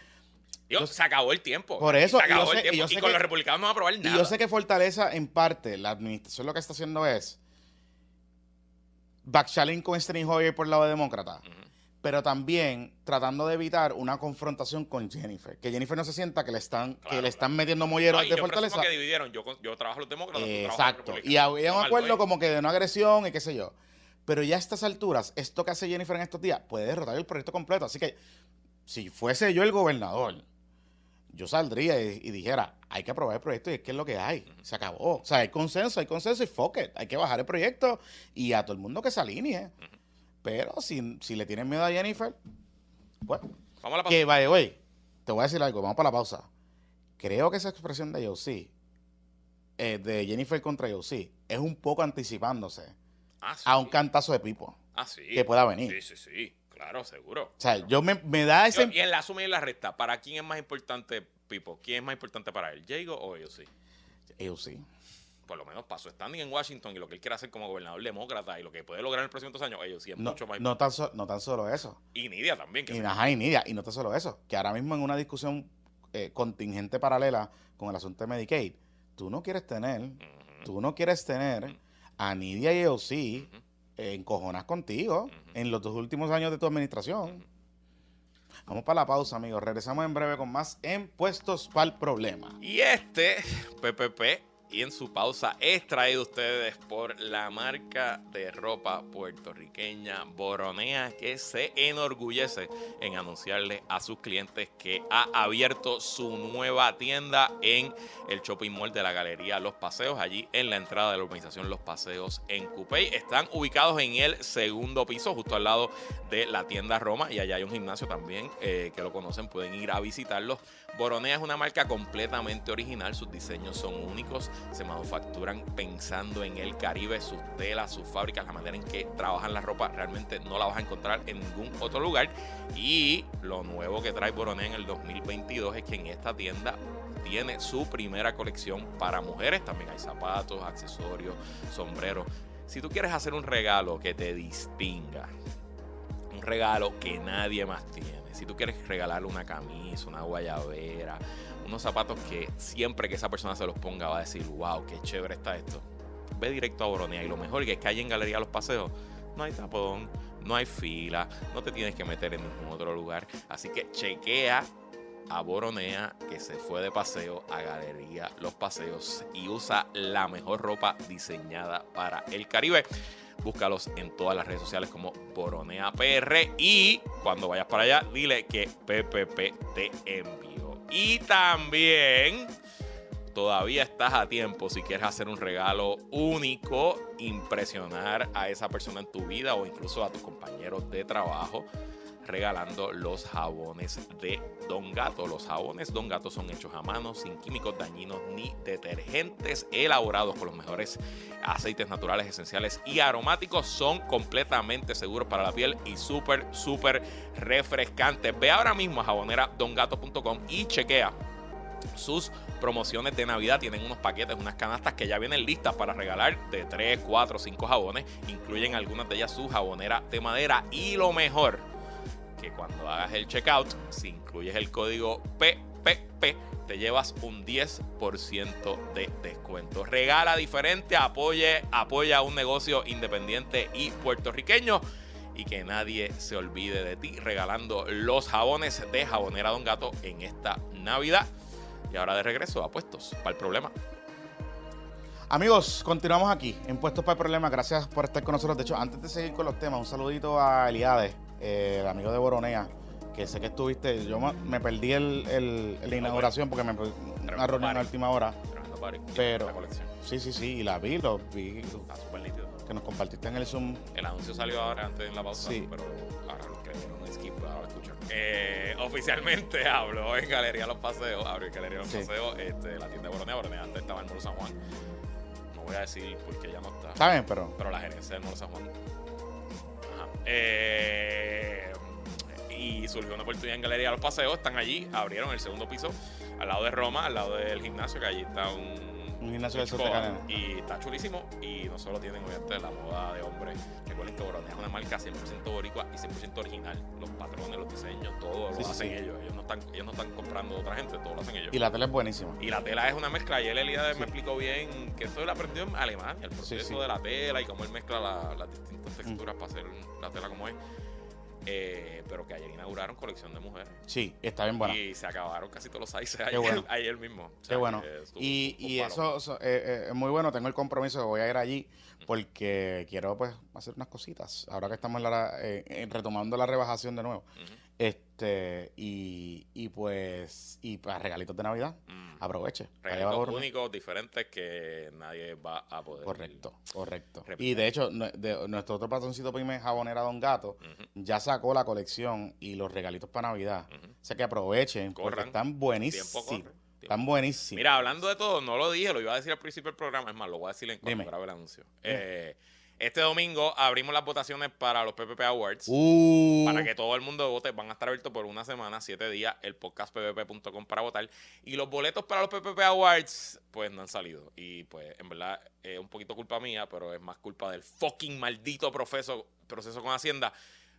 Digo, yo- se acabó el tiempo. Por eso, se acabó sé- el tiempo. y con que- los republicanos no va a aprobar nada. y yo sé que Fortaleza, en parte, la administración lo que está haciendo es backchalling con Steny Hoyer por el lado de demócrata, Ujú. Pero también tratando de evitar una confrontación con Jennifer. Que Jennifer no se sienta que le están, que le están claro. metiendo molleros No, de yo Fortaleza. que dividieron. Yo, yo trabajo los demócratas, Eh, los Exacto. Y había un acuerdo como que de no agresión y qué sé yo. Pero ya a estas alturas, esto que hace Jennifer en estos días puede derrotar el proyecto completo. Así que, si fuese yo el gobernador, yo saldría y, y dijera, hay que aprobar el proyecto y es que es lo que hay. Se acabó. O sea, hay consenso, hay consenso y fuck it. Hay que bajar el proyecto y a todo el mundo que se alinee. Pero si, si le tienen miedo a Jennifer, pues, Vamos a la pausa. que vaya, güey, te voy a decir algo, vamos para la pausa. Creo que esa expresión de Yossi, eh, de Jennifer contra Yossi, es un poco anticipándose Ah, sí. a un cantazo de Pipo Ah, sí. que pueda venir. Sí, sí, sí. Claro, seguro. O sea, yo me, me da Yo- ese... y en la suma y en la resta, ¿para quién es más importante, Pipo? ¿Quién es más importante para él? ¿Jago o ellos sí? Por lo menos para su standing en Washington y lo que él quiere hacer como gobernador demócrata y lo que puede lograr en los próximos años, ellos sí es No, mucho más no, tan so- no tan solo eso. Y Nidia también. Que Y, ajá, y Nidia, y no tan solo eso, que ahora mismo en una discusión eh, contingente paralela con el asunto de Medicaid, tú no quieres tener, tú no quieres tener a Nidia y Yossi eh, encojonas contigo en los dos últimos años de tu administración. Vamos para la pausa, amigos. Regresamos en breve con más en Puestos para el Problema. Y este PPP y en su pausa es traído ustedes por la marca de ropa puertorriqueña Boronea que se enorgullece en anunciarle a sus clientes que ha abierto su nueva tienda en el shopping mall de la Galería Los Paseos, allí en la entrada de la urbanización Los Paseos en Cupey. Están ubicados en el segundo piso, justo al lado de la tienda Roma y allá hay un gimnasio también eh, que lo conocen, pueden ir a visitarlos. Boronea es una marca completamente original, sus diseños son únicos, se manufacturan pensando en el Caribe, sus telas, sus fábricas, la manera en que trabajan la ropa, realmente no la vas a encontrar en ningún otro lugar. Y lo nuevo que trae Boronea en el 2022 es que en esta tienda tiene su primera colección para mujeres, también hay zapatos, accesorios, sombreros. Si tú quieres hacer un regalo que te distinga, un regalo que nadie más tiene, si tú quieres regalarle una camisa, una guayabera, unos zapatos que siempre que esa persona se los ponga va a decir, wow, qué chévere está esto. Ve directo a Boronea y lo mejor que es que hay en Galería Los Paseos no hay tapón, no hay fila, no te tienes que meter en ningún otro lugar. Así que chequea a Boronea que se fue de paseo a Galería Los Paseos y usa la mejor ropa diseñada para el Caribe. Búscalos en todas las redes sociales como Boronea PR y cuando vayas para allá dile que PPP te envió. Y también todavía estás a tiempo si quieres hacer un regalo único, impresionar a esa persona en tu vida o incluso a tus compañeros de trabajo regalando los jabones de Don Gato. Los jabones Don Gato son hechos a mano, sin químicos dañinos ni detergentes, elaborados con los mejores aceites naturales, esenciales y aromáticos. Son completamente seguros para la piel y súper, súper refrescantes. Ve ahora mismo a jaboneradongato.com y chequea sus promociones de Navidad. Tienen unos paquetes, unas canastas que ya vienen listas para regalar de 3, 4, 5 jabones. Incluyen algunas de ellas su jabonera de madera. Y lo mejor, que cuando hagas el checkout, si incluyes el código PPP, te llevas un 10% de descuento. Regala diferente, apoye, apoya un negocio independiente y puertorriqueño. Y que nadie se olvide de ti regalando los jabones de Jabonera Don Gato en esta Navidad. Y ahora de regreso a Puestos para el Problema. Amigos, continuamos aquí en Puestos para el Problema. Gracias por estar con nosotros. De hecho, antes de seguir con los temas, un saludito a Eliades, eh, el amigo de Boronea, que sé que estuviste. Yo me, perdí el, el- la inauguración porque me una reunión a party. última hora. Party. Pero- La. Sí, sí, sí, y la vi, lo vi Está súper nítido. que nos compartiste en el Zoom. El anuncio salió ahora antes en la pausa, Sí. pero ahora los que dieron skip ahora escuchan. Eh, oficialmente habló en Galería Los Paseos, abrió en Galería Los Sí. Paseos, este, la tienda de Boronea, Boronea antes estaba en Moro San Juan. No voy a decir porque ya no está. ¿Saben? Pero Pero la gerencia del Moro San Juan. Eh, y surgió una oportunidad en Galería Los Paseos, están allí, abrieron el segundo piso, al lado de Roma, al lado del gimnasio, que allí está un, Un gimnasio de. Y está chulísimo. Y no solo tienen, obviamente, la moda de hombre. Recuerden que Boronea es una marca 100% boricua y 100% original. Los patrones, los diseños, todo Sí, lo sí, hacen sí. ellos. Ellos no, están, ellos no están comprando de otra gente, todo lo hacen ellos. Y la tela es buenísima. Y la tela es una mezcla. Y él Elías Sí. me explicó bien que esto él aprendió en Alemania, el proceso de la tela y cómo él mezcla la- las distintas texturas para hacer la tela como es. Eh, pero que ayer inauguraron colección de mujeres. Sí, está bien buena. Y se acabaron casi todos los sizes ayer, bueno. ayer mismo. O Qué bueno. Y, y eso, eso, eh, eh, es muy bueno. Tengo el compromiso de voy a ir allí porque quiero pues hacer unas cositas. Ahora que estamos en la, eh, retomando la rebajación de nuevo. Ujú. Este, y, y pues, y para regalitos de Navidad, Mm. aproveche. Regalitos únicos, diferentes que nadie va a poder. Correcto, correcto. Y de hecho, de- nuestro otro patroncito pyme jabonera Don Gato ya sacó la colección y los regalitos para Navidad. ujú. O sea que aprovechen porque están buenísimos. Están buenísimos. Mira, hablando de todo, no lo dije, lo iba a decir al principio del programa, es más, lo voy a decir en cuanto grabe el anuncio. Eh, este domingo abrimos las votaciones para los PPP Awards. Uh, Para que todo el mundo vote, van a estar abiertos por una semana, siete días, el podcast ppp.com para votar. Y los boletos para los PPP Awards, pues no han salido. Y pues, en verdad, es un poquito culpa mía, pero es más culpa del fucking maldito proceso, proceso con Hacienda.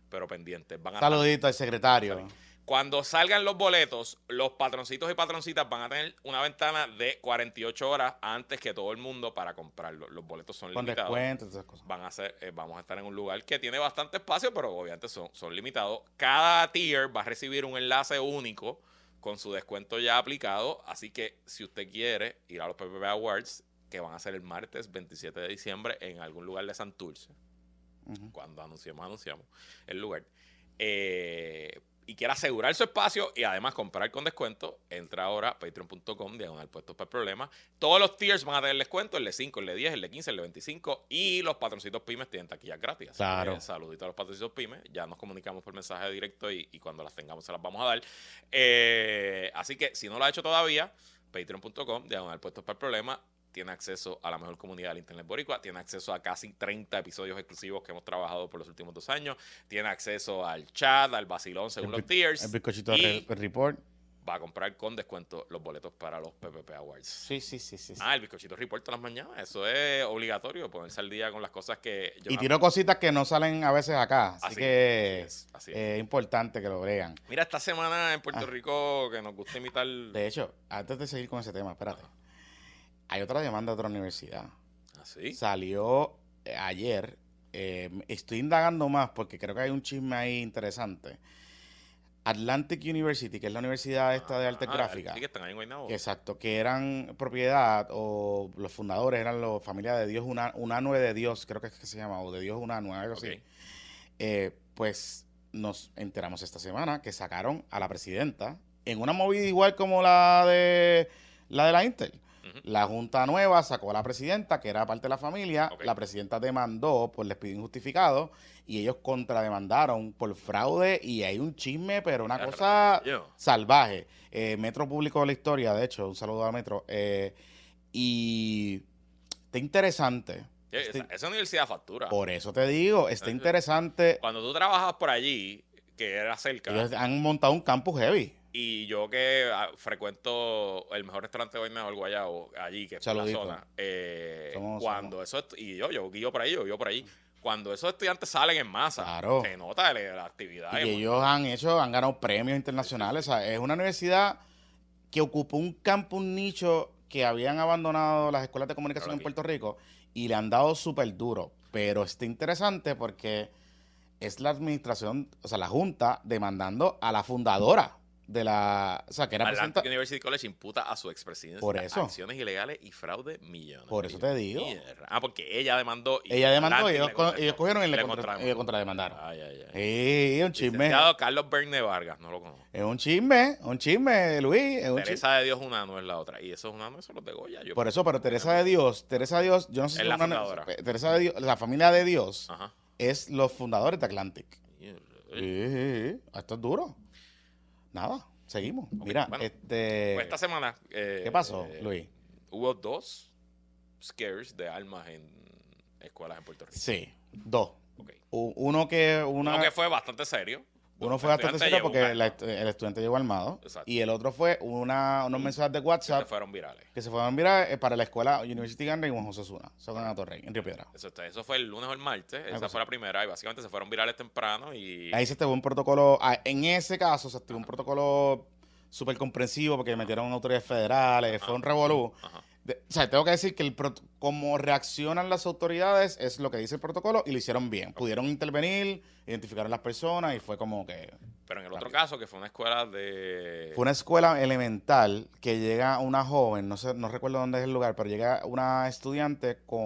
Pero pendientes, van a estar Saludito al secretario. Cuando salgan los boletos, los patroncitos y patroncitas van a tener una ventana de 48 horas antes que todo el mundo para comprarlo. Los boletos son Con limitados. descuentos, esas cosas. Van a ser, eh, vamos a estar en un lugar que tiene bastante espacio, pero obviamente son, son limitados. Cada tier va a recibir un enlace único con su descuento ya aplicado. Así que si usted quiere ir a los PPP Awards, que van a ser el martes 27 de diciembre en algún lugar de Santurce. Ujú. Cuando anunciamos, anunciamos el lugar. Eh, y quiere asegurar su espacio y además comprar con descuento, entra ahora a patreon.com, diagonal puestos para el problema. Todos los tiers van a tener descuento, el de 5, el de 10, el de 15, el de 25 y los patroncitos pymes tienen taquillas gratis. Claro. que saludito a los patroncitos pymes, ya nos comunicamos por mensaje directo y, y cuando las tengamos se las vamos a dar. Eh, así que si no lo ha hecho todavía, patreon.com, diagonal puestos para el problema, tiene acceso a la mejor comunidad del Internet Boricua, tiene acceso a casi 30 episodios exclusivos que hemos trabajado por los últimos dos años, tiene acceso al chat, al vacilón según El los tiers, El bizcochito y re- report. va a comprar con descuento los boletos para los PPP Awards. Sí, sí, sí, sí. sí. Ah, el bizcochito report todas las mañanas, eso es obligatorio, ponerse al día con las cosas que yo y tiro cositas que no salen a veces acá. Así, Así que es, así es. es importante que lo vean. Mira, esta semana en Puerto Ah. Rico que nos gusta imitar... De hecho, antes de seguir con ese tema, espérate. Hay otra demanda de otra universidad. Así. Salió eh, ayer. eh, estoy indagando más porque creo que hay un chisme ahí interesante. Atlantic University, que es la universidad esta de artes Ah, gráficas. Sí, que están ahí en. Exacto, que eran propiedad o los fundadores eran los familia de Dios, una, Unanue de Dios, creo que es que se llama, o de Dios Unanue, algo así. Eh, pues nos enteramos esta semana que sacaron a la presidenta en una movida igual como la de la de la Intel. La Junta Nueva sacó a la presidenta, que era parte de la familia. La presidenta demandó por despido injustificado y ellos contrademandaron por fraude y hay un chisme, pero una cosa Yo. salvaje. Eh, Metro publicó la historia, de hecho, un saludo a Metro. eh, y está interesante. Está- esa, universidad factura. por eso te digo, está Ajá. interesante. Cuando tú trabajas por allí, que era cerca, Ellos han montado un campus heavy. Y yo que ah, frecuento el mejor restaurante de Guaynabo, el Guayabo, allí, que es la zona, eh, Somos- cuando eso, est- y yo, yo guío por ahí, yo guío por ahí, cuando esos estudiantes salen en masa, Claro. se nota la, la actividad. Y ellos han hecho, han ganado premios internacionales. O sea, es una universidad que ocupó un campo, un nicho que habían abandonado las escuelas de comunicación en. Puerto Rico y le han dado súper duro. Pero está interesante porque es la administración, o sea, la Junta demandando a la fundadora de la. O sea, que era Atlantic. University College imputa a su expresidente Por eso. acciones ilegales y fraude millones. Por eso te digo. Mierda. Ah, porque ella demandó. y Ella demandó y ellos, contestó. ellos cogieron y le, contra, ellos contrademandaron. Ay, ay, ay. Sí, es un chisme. Licenciado Carlos Berne Vargas, no lo conozco. Es un chisme, un chisme, Luis. Es un chisme. Teresa de Dios una no es la otra. Y esos una no son los de Goya. Yo Por eso, pero Teresa de Dios, Teresa de Dios, yo no sé Es si la una- fundadora. Teresa de Dios, la familia de Dios Ajá. es los fundadores de Atlantic. Mierda. Sí, sí, sí. Esto es duro. Nada, seguimos. Mira, bueno. este. Pues esta semana. eh, ¿Qué pasó, eh, Luis? Hubo dos scares de armas en escuelas en Puerto Rico. Sí, dos. Ok. U- Uno que una Uno que fue bastante serio. Uno fue serio llegó porque el estudiante llegó armado. Exacto. Y el otro fue una, unos mensajes de Se WhatsApp fueron virales. que se fueron enviar eh, para la escuela University Gandhi en Juan José Osuna, San Ana Torrey, en Río Piedra. Eso, eso fue el lunes o el martes. Esa fue la primera. Y básicamente se fueron virales temprano. Y Ahí se activó un protocolo, ah, en ese caso se activó un protocolo súper comprensivo porque metieron autoridades federales, fue un revolú. Ajá. De- o sea, tengo que decir que el como reaccionan las autoridades es lo que dice el protocolo y lo hicieron bien. Pudieron intervenir, identificar a las personas y fue como que... Pero en el otro caso, que fue una escuela de. Fue una escuela elemental que llega una joven, no sé, no recuerdo dónde es el lugar, pero llega una estudiante con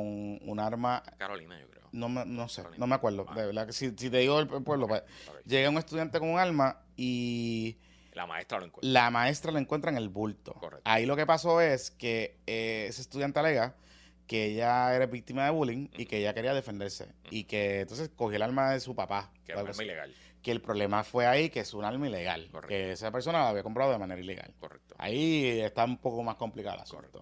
un arma, Carolina, yo creo. no, me- no sé, Carolina. no me acuerdo. Ah. De verdad si, si te digo el pueblo, pues, llega un estudiante con un arma y... La maestra lo encuentra. La maestra lo encuentra en el bulto. Correcto. Ahí lo que pasó es que eh, ese estudiante alega que ella era víctima de bullying y que ella quería defenderse. Y que entonces cogió el arma de su papá. Que algo un arma ilegal. Que el problema fue ahí que es un arma ilegal. Correcto. Que esa persona la había comprado de manera ilegal. Correcto. Ahí está un poco más asunto. Correcto.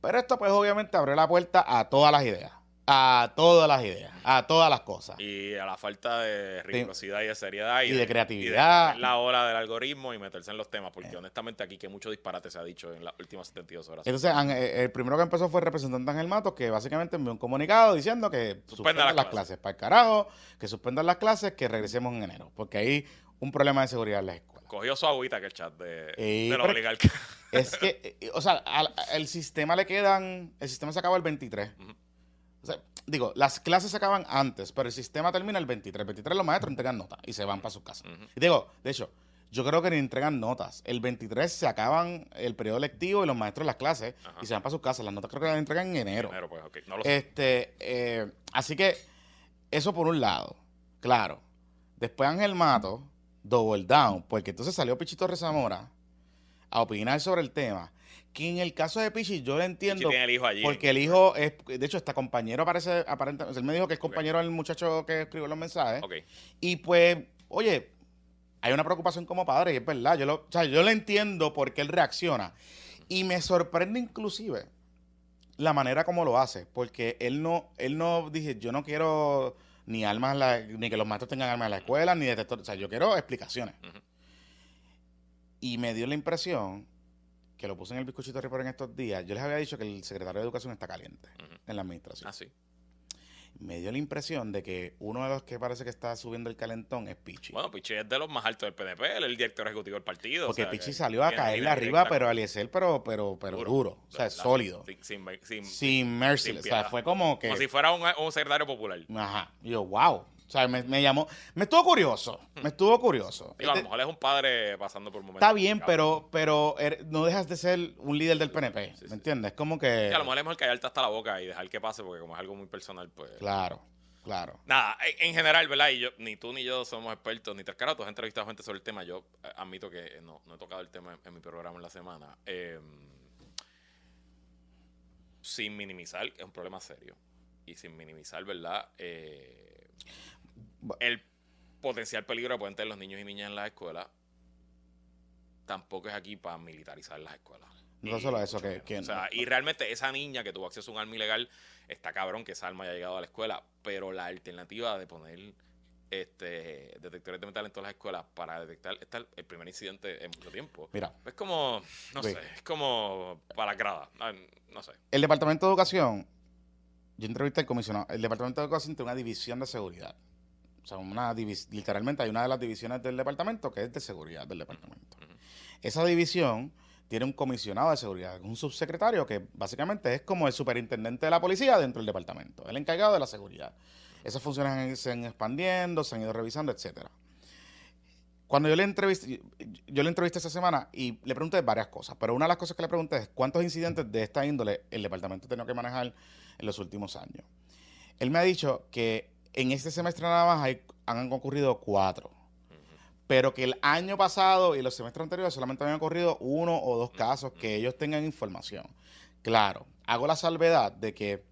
Pero esto pues obviamente abrió la puerta a todas las ideas. A todas las ideas. A todas las cosas. Y a la falta de rigurosidad y de seriedad. Y de creatividad. Y de la hora del algoritmo y meterse en los temas. Porque honestamente aquí que mucho disparate se ha dicho en las últimas 72 horas. Entonces, eh, el primero que empezó fue el representante Ángel Matos, que básicamente envió un comunicado diciendo que suspendan las las, clases. para el carajo, que suspendan las clases, que regresemos en enero, porque hay un problema de seguridad en las escuelas. Cogió su agüita que el chat de, Eh, de los oligarcas. Es que, eh, o sea, al, el sistema le quedan, el sistema se acaba el 23. Ujú. O sea, digo, las clases se acaban antes, pero el sistema termina el 23. El 23 los maestros entregan nota y se van para sus casas. Y digo, de hecho, yo creo que ni entregan notas. El 23 se acaban el periodo lectivo y los maestros las clases Ajá. y se van para sus casas. Las notas creo que las entregan en enero. Pues, ok, no lo sé. Este, eh, así que eso por un lado, claro. Después Ángel Mato, double down, porque entonces salió Pichito Rezamora a opinar sobre el tema. Que en el caso de Pichi yo lo entiendo tiene el hijo allí. porque el hijo es, de hecho, está compañero aparece, aparentemente, él me dijo que es compañero del muchacho que escribió los mensajes. Ok. Y pues, oye, hay una preocupación como padre y es verdad. Yo lo, o sea, yo lo entiendo porque él reacciona. Y me sorprende inclusive la manera como lo hace. Porque él no, él no dice, yo no quiero ni armas, en la- ni que los maestros tengan armas en la escuela, ni detectores. O sea, yo quiero explicaciones. Y me dio la impresión, que lo puse en el bizcochito report en estos días, yo les había dicho que el secretario de Educación está caliente en la administración. Ah, sí. Me dio la impresión de que uno de los que parece que está subiendo el calentón es Pichi. Bueno, Pichi es de los más altos del PNP, él es el director ejecutivo del partido. Porque o sea, Pichi salió a caerle arriba, directa pero con- Eliezer, pero, pero, pero duro. O sea, verdad, sólido. Sin, sin, sin- Sin merciless. sin o sea, fue como que. como si fuera un, un secretario popular. Ajá. Y yo, wow. O sea, me, me llamó. Me estuvo curioso. Me estuvo curioso. Digo, a lo Este- mejor es un padre pasando por momentos. Está bien, pero, pero er- no dejas de ser un líder del PNP. Sí, sí, ¿Me sí. entiendes? Es como que. Sí, a lo mejor es mejor callarte hasta la boca y dejar que pase, porque como es algo muy personal, pues. Claro, claro. Nada, en, en general, ¿verdad? Y yo, ni tú ni yo somos expertos, ni tres caras, tú has entrevistado gente sobre el tema. Yo eh, admito que no, no he tocado el tema en, en mi programa en la semana. Eh, sin minimizar, es un problema serio. Y sin minimizar, ¿verdad? Eh, el potencial peligro que pueden tener los niños y niñas en las escuelas tampoco es aquí para militarizar las escuelas. No Y solo eso, que- o sea, y realmente esa niña que tuvo acceso a un arma ilegal, está cabrón que esa arma haya llegado a la escuela, pero la alternativa de poner este detectores de metal en todas las escuelas para detectar este es el primer incidente en mucho tiempo. Mira, Es como, no Sí. sé, es como para la grada, ah, no sé. el Departamento de Educación, yo entrevisté al comisionado, el Departamento de Educación tiene una división de seguridad. O sea, una literalmente hay una de las divisiones del departamento que es de seguridad del departamento. Esa división tiene un comisionado de seguridad, un subsecretario que básicamente es como el superintendente de la policía dentro del departamento, el encargado de la seguridad. Esas funciones se han expandiendo, se han ido revisando, etcétera. Cuando yo le entrevisté, yo le entrevisté esta semana y le pregunté varias cosas, pero una de las cosas que le pregunté es cuántos incidentes de esta índole el departamento ha tenido que manejar en los últimos años. Él me ha dicho que en este semestre nada más hay- han ocurrido cuatro, pero que el año pasado y los semestres anteriores solamente habían ocurrido uno o dos casos que ellos tengan información. Claro, hago la salvedad de que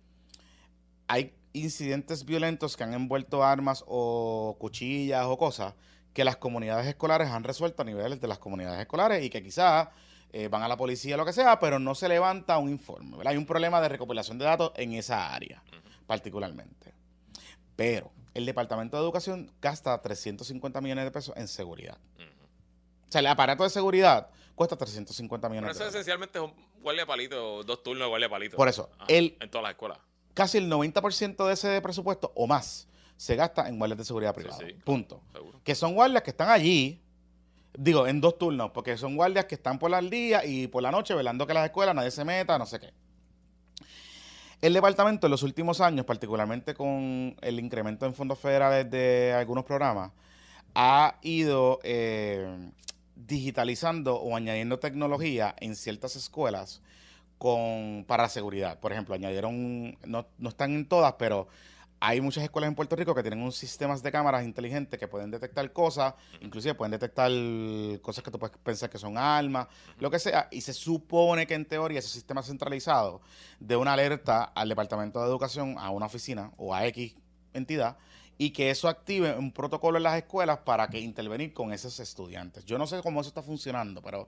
hay incidentes violentos que han envuelto armas o cuchillas o cosas que las comunidades escolares han resuelto a niveles de las comunidades escolares y que quizás eh, van a la policía o lo que sea, pero no se levanta un informe. ¿verdad? Hay un problema de recopilación de datos en esa área, particularmente. Pero el Departamento de Educación gasta 350 millones de pesos en seguridad. O sea, el aparato de seguridad cuesta 350 Pero millones eso de pesos. esencialmente es un guardia palito, dos turnos de guardia palito. Por eso, Ajá, el- en todas las escuelas. Casi el 90% de ese presupuesto o más se gasta en guardias de seguridad privada. sí. Punto. Seguro. Que son guardias que están allí, digo, en dos turnos, porque son guardias que están por el día y por la noche velando que las escuelas nadie se meta, no sé qué. El departamento en los últimos años, particularmente con el incremento en fondos federales de algunos programas, ha ido eh, digitalizando o añadiendo tecnología en ciertas escuelas con, para seguridad. Por ejemplo, añadieron, no, no están en todas, pero hay muchas escuelas en Puerto Rico que tienen unos sistemas de cámaras inteligentes que pueden detectar cosas, inclusive pueden detectar cosas que tú puedes pensar que son armas, lo que sea, y se supone que en teoría ese sistema centralizado de una alerta al Departamento de Educación, a una oficina o a X entidad, y que eso active un protocolo en las escuelas para que intervenir con esos estudiantes. Yo no sé cómo eso está funcionando, pero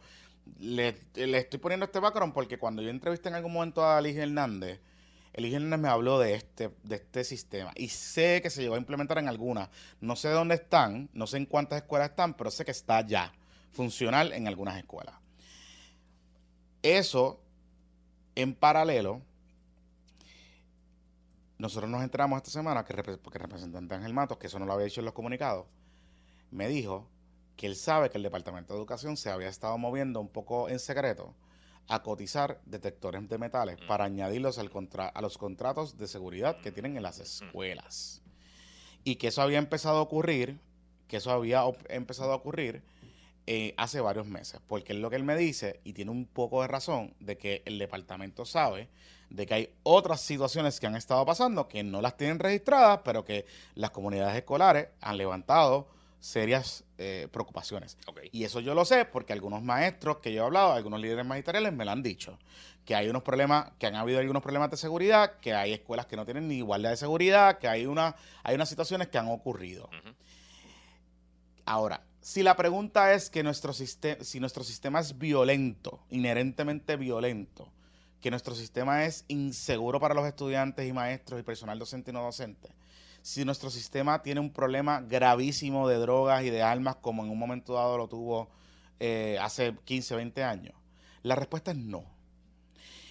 le, le estoy poniendo este background porque cuando yo entrevisté en algún momento a Elige Hernández, Elige Hernández me habló de este, de este sistema y sé que se llegó a implementar en algunas. No sé dónde están, no sé en cuántas escuelas están, pero sé que está ya funcional en algunas escuelas. Eso, en paralelo, nosotros nos enteramos esta semana que, porque el representante Ángel Matos, que eso no lo había dicho en los comunicados, me dijo que él sabe que el Departamento de Educación se había estado moviendo un poco en secreto a cotizar detectores de metales Mm. para añadirlos al contra- a los contratos de seguridad que tienen en las escuelas. Y que eso había empezado a ocurrir, que eso había empezado a ocurrir eh, hace varios meses, porque es lo que él me dice, y tiene un poco de razón, de que el departamento sabe de que hay otras situaciones que han estado pasando que no las tienen registradas, pero que las comunidades escolares han levantado serias eh, preocupaciones. Y eso yo lo sé porque algunos maestros que yo he hablado, algunos líderes magisteriales me lo han dicho, que hay unos problemas, que han habido algunos problemas de seguridad, que hay escuelas que no tienen ni igualdad de seguridad, que hay, una, hay unas situaciones que han ocurrido. Ahora, si la pregunta es que nuestro sistema, si nuestro sistema es violento, inherentemente violento, que nuestro sistema es inseguro para los estudiantes y maestros y personal docente y no docente, si nuestro sistema tiene un problema gravísimo de drogas y de armas como en un momento dado lo tuvo eh, hace 15, 20 años, la respuesta es no.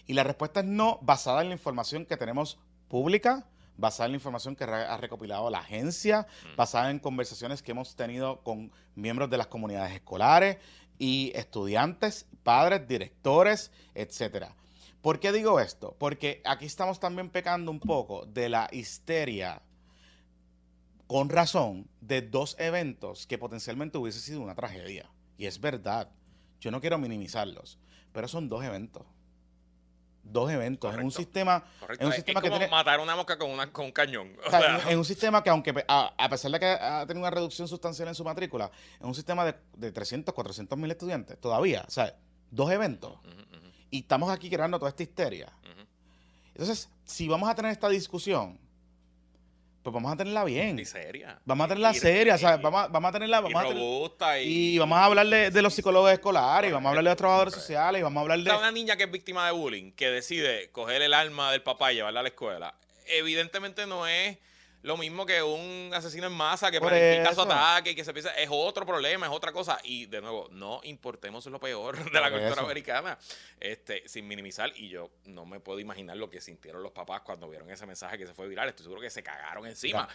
Y la respuesta es no basada en la información que tenemos pública, basada en la información que ha recopilado la agencia, mm. basada en conversaciones que hemos tenido con miembros de las comunidades escolares y estudiantes, padres, directores, etcétera. ¿Por qué digo esto? Porque aquí estamos también pecando un poco de la histeria, con razón, de dos eventos que potencialmente hubiese sido una tragedia. Y es verdad, yo no quiero minimizarlos, pero son dos eventos. Dos eventos en un sistema en un sistema es como matar una mosca con, una, con un cañón. En, un sistema que aunque a, pesar de que ha tenido una reducción sustancial en su matrícula en un sistema de, de 300 400 mil estudiantes todavía o sea dos eventos. Y estamos aquí creando toda esta histeria. Entonces si vamos a tener esta discusión pues vamos a tenerla bien. Y seria. Vamos a tenerla seria, ¿sabes? Vamos a, vamos a tenerla. Vamos a tener, y, vamos a hablar de, los psicólogos escolares, y vamos a hablar de los trabajadores sociales, y vamos a hablar de. una niña que es víctima de bullying, que decide coger el alma del papá y llevarla a la escuela. Evidentemente no es lo mismo que un asesino en masa que planifica su ataque y que se piensa, es otro problema, es otra cosa. Y de nuevo, no importemos lo peor de la cultura americana, este, sin minimizar. Y yo no me puedo imaginar lo que sintieron los papás cuando vieron ese mensaje que se fue viral. Estoy seguro que se cagaron encima.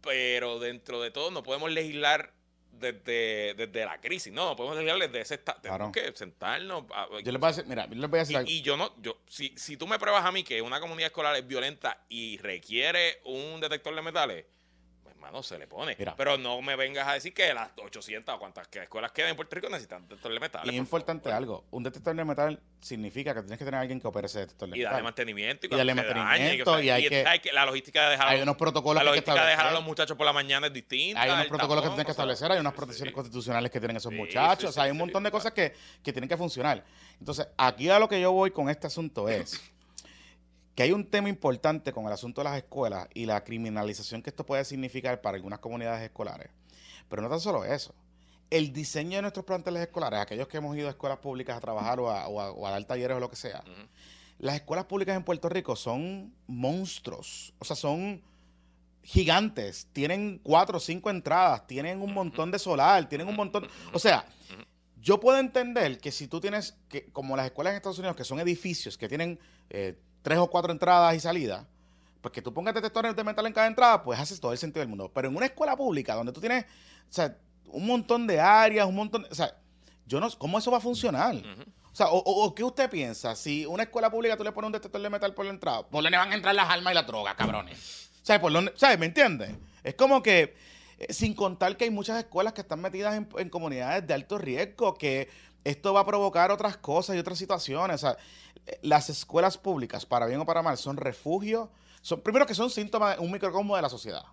Pero dentro de todo, no podemos legislar desde, desde la crisis. No, podemos decirle desde ese Tenemos que sentarnos. yo les voy a decir, mira, yo les voy a decir y, y, yo no, yo, si, si tú me pruebas a mí que una comunidad escolar es violenta y requiere un detector de metales, no se le pone. Pero no me vengas a decir que las 800 o cuantas escuelas quedan en Puerto Rico necesitan detector de metal. Y es importante algo, un detector de metal significa que tienes que tener a alguien que opere ese detector de metal. Y darle mantenimiento. Y, darle mantenimiento. y, hay, que, la logística de dejar, hay unos protocolos la logística de dejar a los muchachos por la mañana es distinta. Hay unos protocolos que tienes que establecer, hay unas protecciones constitucionales que tienen esos muchachos. o sea, hay un montón de cosas que, que tienen que funcionar. Entonces, aquí a lo que yo voy con este asunto es que hay un tema importante con el asunto de las escuelas y la criminalización que esto puede significar para algunas comunidades escolares. Pero no tan solo eso. El diseño de nuestros planteles escolares, aquellos que hemos ido a escuelas públicas a trabajar o a, dar talleres o lo que sea, las escuelas públicas en Puerto Rico son monstruos. O sea, son gigantes. Tienen cuatro o cinco entradas, tienen un montón de solar, tienen un montón. O sea, yo puedo entender que si tú tienes, que como las escuelas en Estados Unidos, que son edificios que tienen eh, tres o cuatro entradas y salidas, pues que tú pongas detectores de metal en cada entrada, pues haces todo el sentido del mundo. Pero en una escuela pública donde tú tienes, o sea, un montón de áreas, un montón, o sea, yo no, ¿cómo eso va a funcionar? O sea, o, ¿qué usted piensa? Si una escuela pública tú le pones un detector de metal por la entrada, ¿por dónde van a entrar las armas y las drogas, cabrones? ¿Sabes? ¿Por dónde, ¿Sabes? ¿Me entiendes? Es como que, eh, sin contar que hay muchas escuelas que están metidas en, en comunidades de alto riesgo, que esto va a provocar otras cosas y otras situaciones. O sea, las escuelas públicas, para bien o para mal, son refugio. Son, primero que son síntomas, un microcosmo de la sociedad.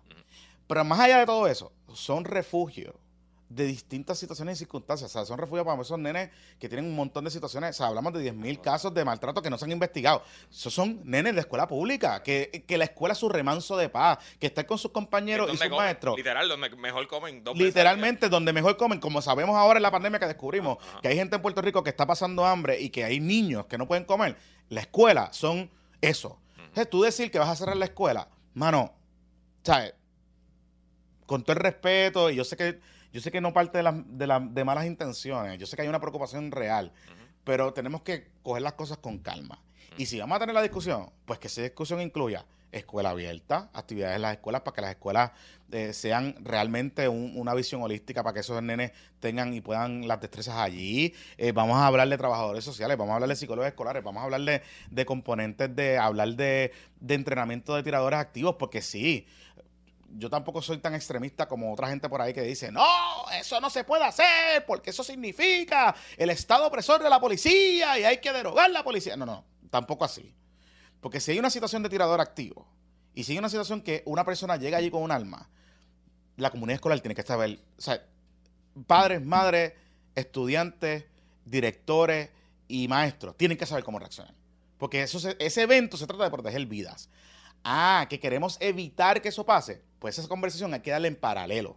Pero más allá de todo eso, son refugio de distintas situaciones y circunstancias. O sea, son refugios para esos nenes que tienen un montón de situaciones. O sea, hablamos de 10.000 casos de maltrato que no se han investigado. Esos son nenes de escuela pública, que, la escuela es su remanso de paz, que están con sus compañeros y sus maestros. Literal, donde mejor comen. Dos Literalmente, donde mejor comen. Como sabemos ahora en la pandemia que descubrimos que hay gente en Puerto Rico que está pasando hambre y que hay niños que no pueden comer. La escuela son eso. Entonces, tú decir que vas a cerrar la escuela, mano, ¿sabes? Con todo el respeto, y yo sé que yo sé que no parte de, de, de malas intenciones, yo sé que hay una preocupación real, pero tenemos que coger las cosas con calma. Y si vamos a tener la discusión, pues que esa discusión incluya escuela abierta, actividades en las escuelas para que las escuelas eh, sean realmente una visión holística para que esos nenes tengan y puedan las destrezas allí. Eh, vamos a hablar de trabajadores sociales, vamos a hablar de psicólogos escolares, vamos a hablar de, componentes de hablar de, de entrenamiento de tiradores activos, porque sí, yo tampoco soy tan extremista como otra gente por ahí que dice, no, eso no se puede hacer porque eso significa el estado opresor de la policía y hay que derogar la policía. No, no, tampoco así. Porque si hay una situación de tirador activo y si hay una situación que una persona llega allí con un arma, la comunidad escolar tiene que saber, o sea, padres, madres, estudiantes, directores y maestros tienen que saber cómo reaccionar. Porque eso ese evento se trata de proteger vidas. Ah, que queremos evitar que eso pase. Pues esa conversación hay que darle en paralelo.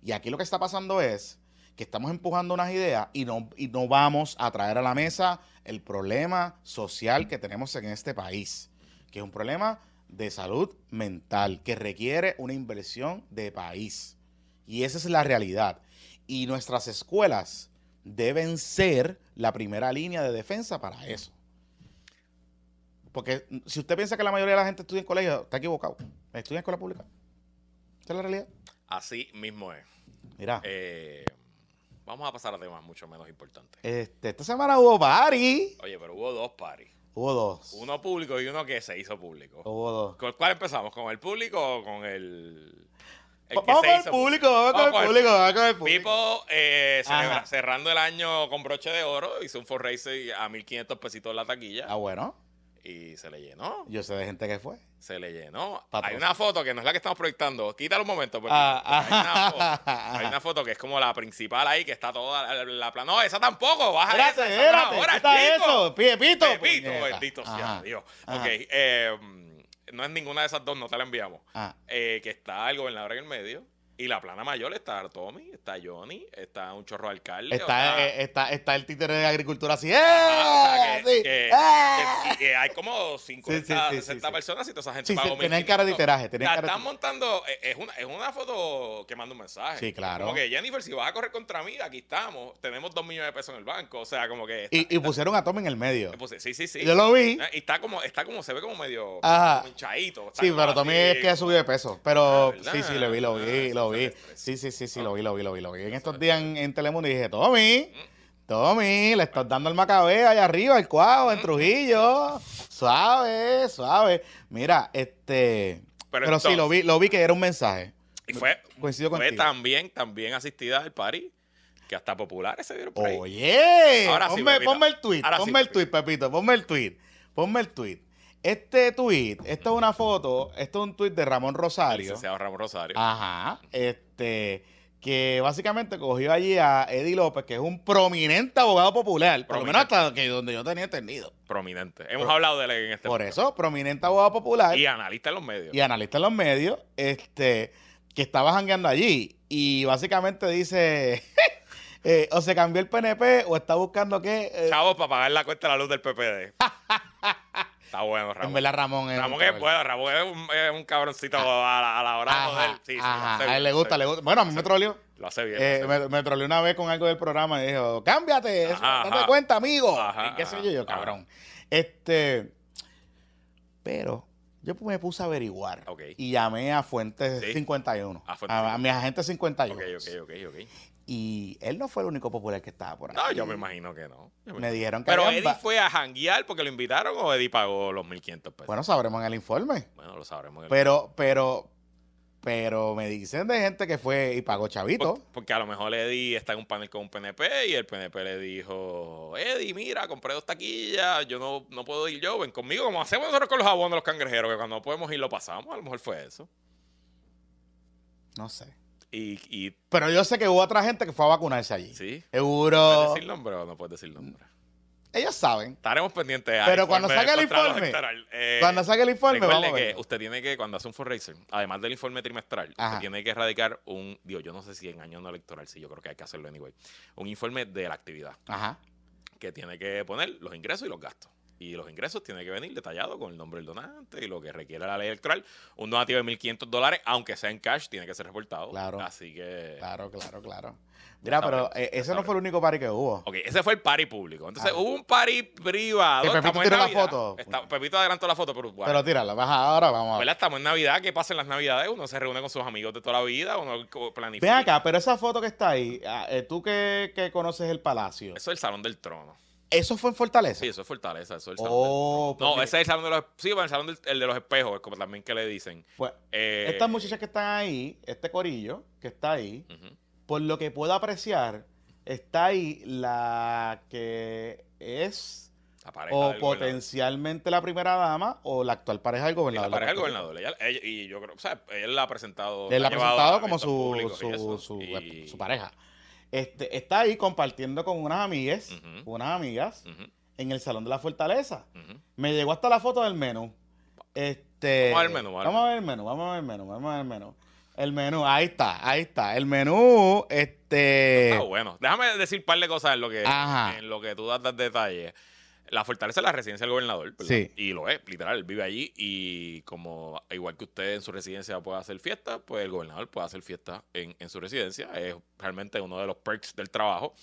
Y aquí lo que está pasando es que estamos empujando unas ideas y no, y no vamos a traer a la mesa el problema social que tenemos en este país, que es un problema de salud mental, que requiere una inversión de país. Y esa es la realidad. Y nuestras escuelas deben ser la primera línea de defensa para eso. Porque si usted piensa que la mayoría de la gente estudia en colegio, está equivocado. Estudia en escuela pública. Esa es la realidad. Así mismo es. Mira. Eh, vamos a pasar a temas mucho menos importantes. Este, esta semana hubo party. Oye, pero hubo dos paris. Hubo dos. Uno público y uno que se hizo público. Hubo dos. ¿Con cuál empezamos? ¿Con el público o con el.? vamos con el público, vamos con el público, vamos con el público. Pipo, eh, cerrando el año con broche de oro, hizo un fundraiser a 1500 pesitos en la taquilla. Ah, bueno y se le llenó. Yo sé de gente que fue. Se le llenó. Hay una foto que no es la que estamos proyectando. Quítalo un momento. Ah, ah. hay, una foto, que es como la principal ahí, que está toda la, plana. No, esa tampoco. Baja espérate, esa, espérate. ¿Qué eso? Pepito. Pepito, bendito sea Dios. Ok, eh, no es ninguna de esas dos, no te la enviamos. Ah. Eh, que está el gobernador en el medio. Y la plana mayor está Tommy, está Johnny, está un chorro alcalde. Está, eh, está, está, el títere de agricultura así. ¡Eh! que, hay como 50, 60 personas y toda esa gente pagó Tienen cara de tiraje. La están montando, eh, es una, es una foto que manda un mensaje. Sí, claro. Como que Jennifer, si vas a correr contra mí, aquí estamos. Tenemos dos millones de pesos en el banco. O sea, como que. y, pusieron a Tommy en el medio. sí, sí, sí. Yo lo vi. Y está como, está como, se ve como medio hinchadito. Sí, pero Tommy es que ha subido de peso. Pero ah, sí, sí, lo vi, lo vi, ah, lo vi. Sí, sí, sí, sí, lo vi, lo vi, lo vi, lo vi. En estos días en, Telemundo dije, Tommy, Tommy, le estás dando el macabeo allá arriba, el cuadro, en Trujillo. Suave, suave. Mira, este. Pero, sí, lo vi, lo vi que era un mensaje. Y fue, Coincido fue también, también asistida al party que hasta populares se vieron por ahí. Oye, Ahora ponme, ponme, el tweet, ponme el tweet, Pepito, ponme el tweet, ponme el tweet. Este tweet, esto es una foto, esto es un tweet de Ramón Rosario. Se Ramón Rosario. Ajá. Este, que básicamente cogió allí a Eddie López, que es un prominente abogado popular, por lo menos hasta que donde yo tenía entendido. Prominente. Hemos hablado de él en este Por eso, prominente abogado popular. Y analista en los medios. Y analista en los medios, este, que estaba jangueando allí. Y básicamente dice. Eh, o se cambió el PNP o está buscando qué. Eh, Chavos, para pagar la cuenta de la luz del PPD. Está bueno, Ramón. En verdad, Ramón es. Ramón es bueno, Ramón es un, es un cabroncito a, la, hora de poder. Sí, sí, a él le gusta, le gusta. Bueno, a mí me troleó. Lo hace bien. Eh, me, me troleó una vez con algo del programa y dijo: Cámbiate, eso, date cuenta, amigo. ¿Y qué sé yo? Yo, cabrón. Este. Pero yo me puse a averiguar y llamé a Fuentes 51, a, Fuentes a, a, mi agente 51. Ok, ok, ok, ok. Y él no fue el único popular que estaba por ahí. No, yo me imagino que no. Me, dijeron que Pero Eddie fue a janguear porque lo invitaron o Eddie pagó los 1.500 pesos. Bueno, sabremos en el informe. Bueno, lo sabremos en el Pero, pero, pero me dicen de gente que fue y pagó chavito. Porque, a lo mejor Eddie está en un panel con un PNP y el PNP le dijo, Eddie, mira, compré dos taquillas, yo no, no puedo ir yo, ven conmigo, como hacemos nosotros con los abonos de los cangrejeros, que cuando no podemos ir lo pasamos, a lo mejor fue eso. No sé. Y, Pero yo sé que hubo otra gente que fue a vacunarse allí. Sí. Seguro. ¿Puedes decir nombre o no puedes decir nombre? Ellos saben. Estaremos pendientes. Pero cuando salga el informe. Eh, cuando salga el informe, vamos a que usted tiene que, cuando hace un fundraiser, además del informe trimestral, usted tiene que erradicar un. Dios, yo no sé si en año no electoral, sí, yo creo que hay que hacerlo anyway. Un informe de la actividad. Ajá. Que tiene que poner los ingresos y los gastos y los ingresos tienen que venir detallados con el nombre del donante y lo que requiere la ley electoral. Un donativo de 1.500 dólares, aunque sea en cash, tiene que ser reportado. Claro. Así que... Claro, claro, claro. Mira, pero eh, ese no fue el único party que hubo. Ok, ese fue el party público. Entonces, ah. hubo un party privado. Que Pepito tiró la foto. Pepito adelantó la foto, pero... Bueno, pero tírala, baja ahora, vamos a ver. Estamos en Navidad, ¿qué pasa en las Navidades? Uno se reúne con sus amigos de toda la vida, uno planifica. Ven acá, pero esa foto que está ahí, ah, eh, tú que, que conoces el palacio. Eso es el Salón del Trono. Eso fue en Fortaleza. Sí, eso es Fortaleza, eso es el salón Oh, del- No, ese es el salón de los... Sí, el salón del, el de los espejos, es como también que le dicen. Pues, Eh, estas muchachas que están ahí, este corillo que está ahí, por lo que puedo apreciar, está ahí la que es La o potencialmente la primera dama o la actual pareja del gobernador. la de pareja del gobernador. Ella- ella- y yo creo, o sea, él la ha presentado. Él la ha presentado como su, públicos y su, su, y- su pareja. Este, está ahí compartiendo con unas amigas, unas amigas, en el Salón de la Fortaleza. Me llegó hasta la foto del menú. Este, Vamos a ver el menú, vamos a ver Vamos a ver el menú, vamos a ver el menú, vamos a ver el menú. El menú, ahí está, ahí está. El menú, este... Ah, bueno. Déjame decir un par de cosas en lo que, Ajá. en lo que tú das detalles. La fortaleza es la residencia del gobernador, ¿verdad? Sí. Y lo es, literal, vive allí y como igual que usted en su residencia puede hacer fiesta, pues el gobernador puede hacer fiesta en, en su residencia. Es realmente uno de los perks del trabajo.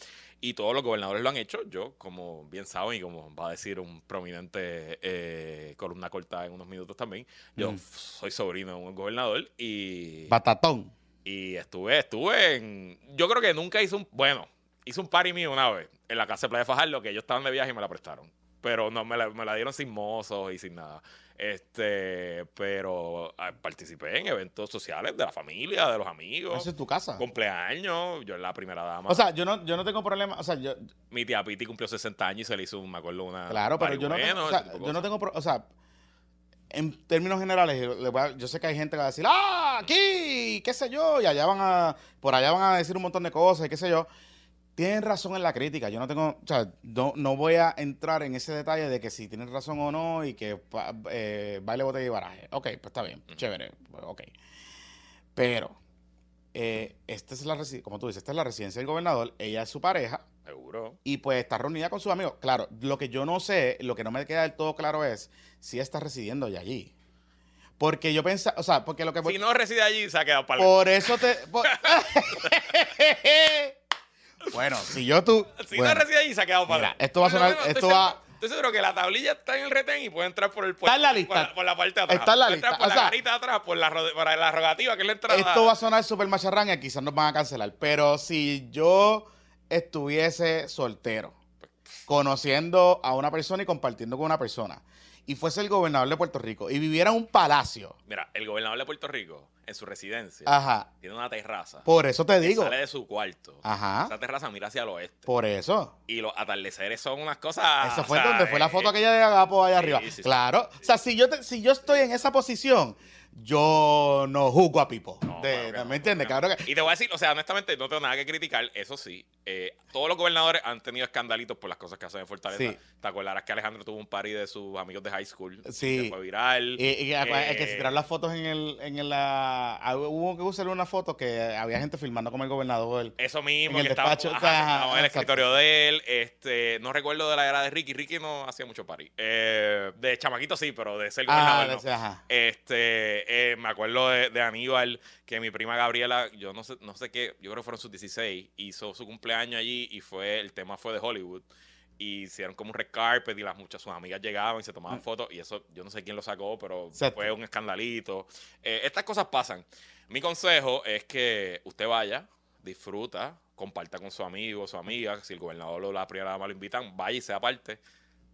Y todos los gobernadores lo han hecho. Yo, como bien saben y como va a decir un prominente eh, columna corta en unos minutos también, yo Mm. soy sobrino de un gobernador y... Batatón. Y estuve, estuve en. Yo creo que nunca hice un. Bueno, hice un party mío una vez en la casa de Playa Fajardo, que ellos estaban de viaje y me la prestaron. Pero no, me la, me la dieron sin mozos y sin nada. Este, pero ah, participé en eventos sociales de la familia, de los amigos, Esa es tu casa. cumpleaños. Yo en la primera dama. O sea, yo no, yo no tengo problema. O sea, yo, mi tía Piti cumplió 60 años y se le hizo, un- me acuerdo, una. claro, pero yo no, tengo, o sea, de yo no tengo. pro- O sea, en términos generales, yo sé que hay gente que va a decir, ah, aquí, qué sé yo, y allá van a, por allá van a decir un montón de cosas, y qué sé yo. Tienen razón en la crítica. Yo no tengo, o sea, no, no voy a entrar en ese detalle de que si tienen razón o no y que eh, baile, botella y baraje. Ok, pues está bien, chévere, ok. Pero, eh, esta es la, como tú dices, esta es la residencia del gobernador, ella es su pareja, Seguro. y pues está reunida con sus amigos. Claro, lo que yo no sé, lo que no me queda del todo claro es si está residiendo ya allí. Porque yo pensaba, o sea, porque lo que... Si no reside allí, se ha quedado para por eso te... por- bueno, si yo tú... Si bueno, no reside allí, se ha quedado para mira, esto va a sonar- Estoy esto va- Estoy seguro que la tablilla está en el retén y puede entrar por el Está en la lista. Por la, por la parte de atrás. Está en la lista. Por O la sea, de atrás, por la, por la rogativa, que es la entrada. esto va a sonar súper macharrán y quizás nos van a cancelar. Pero si yo estuviese soltero, conociendo a una persona y compartiendo con una persona, y fuese el gobernador de Puerto Rico y viviera en un palacio, Mira, el gobernador de Puerto Rico, en su residencia, ajá, tiene una terraza. por eso te digo, Sale de su cuarto. Ajá. Esa terraza mira hacia el oeste. por eso. Y los atardeceres son unas cosas. Eso fue o sea, donde fue la eh, foto aquella de Agapo allá sí, arriba. sí, sí. claro. O sea, si yo, te- si yo estoy en esa posición, yo no juzgo a Pipo. No, De- claro ¿Me entiendes? claro Claro que, Y te voy a decir, o sea, honestamente, no tengo nada que criticar. Eso sí, eh, todos los gobernadores han tenido escandalitos por las cosas que hacen en Fortaleza. Sí. Te acordarás que Alejandro tuvo un party de sus amigos de high school. Sí. Que fue viral. y, y- Eh, que se tiraron las fotos en el, en el, ah, hubo que usar una foto que había gente filmando como el gobernador. Eso mismo, En el que estaba, despacho, ajá, que ajá, estaba en el escritorio de él. Este, no recuerdo de la era de Ricky. Ricky no hacía mucho party. Eh, de chamaquito sí, pero de ser Ah, gobernador no. ese, ajá. Este, eh, me acuerdo de, de Aníbal, que mi prima Gabriela, yo no sé, no sé qué, yo creo que fueron sus 16, hizo su cumpleaños allí y fue, el tema fue de Hollywood. Y hicieron como un red carpet y las muchas sus amigas llegaban y se tomaban fotos. Y eso, yo no sé quién lo sacó, pero. Exacto. fue un escandalito. Eh, estas cosas pasan. Mi consejo es que usted vaya, disfruta, comparta con su amigo, su amiga. Si el gobernador o la primera dama lo invitan, vaya y sea parte.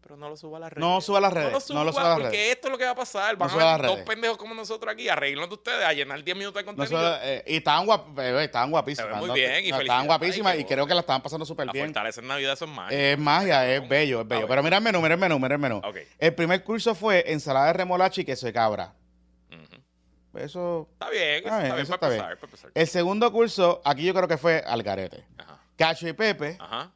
Pero no lo suba a las redes. No suba a las redes. No lo No suba, lo suba a las porque redes. esto es lo que va a pasar. Van suba a ver dos pendejos como nosotros aquí, arreglando ustedes, a llenar 10 minutos de No contenido. suba- eh, y estaban, guap, estaban guapísimas. Muy ¿no? bien y No, estaban guapísimas Ay, y creo que la estaban pasando súper la bien. fortaleza en Navidad son más. Es magia, es bello, es bello. ver. Pero mira el menú, mira el menú, mira el menú. El primer curso fue ensalada de remolacha y queso de cabra. Eso. Está bien, eso Ah, está bien eso para está empezar. para empezar. El segundo curso, aquí yo creo que fue algarete. Ajá. Cacho y pepe Ajá.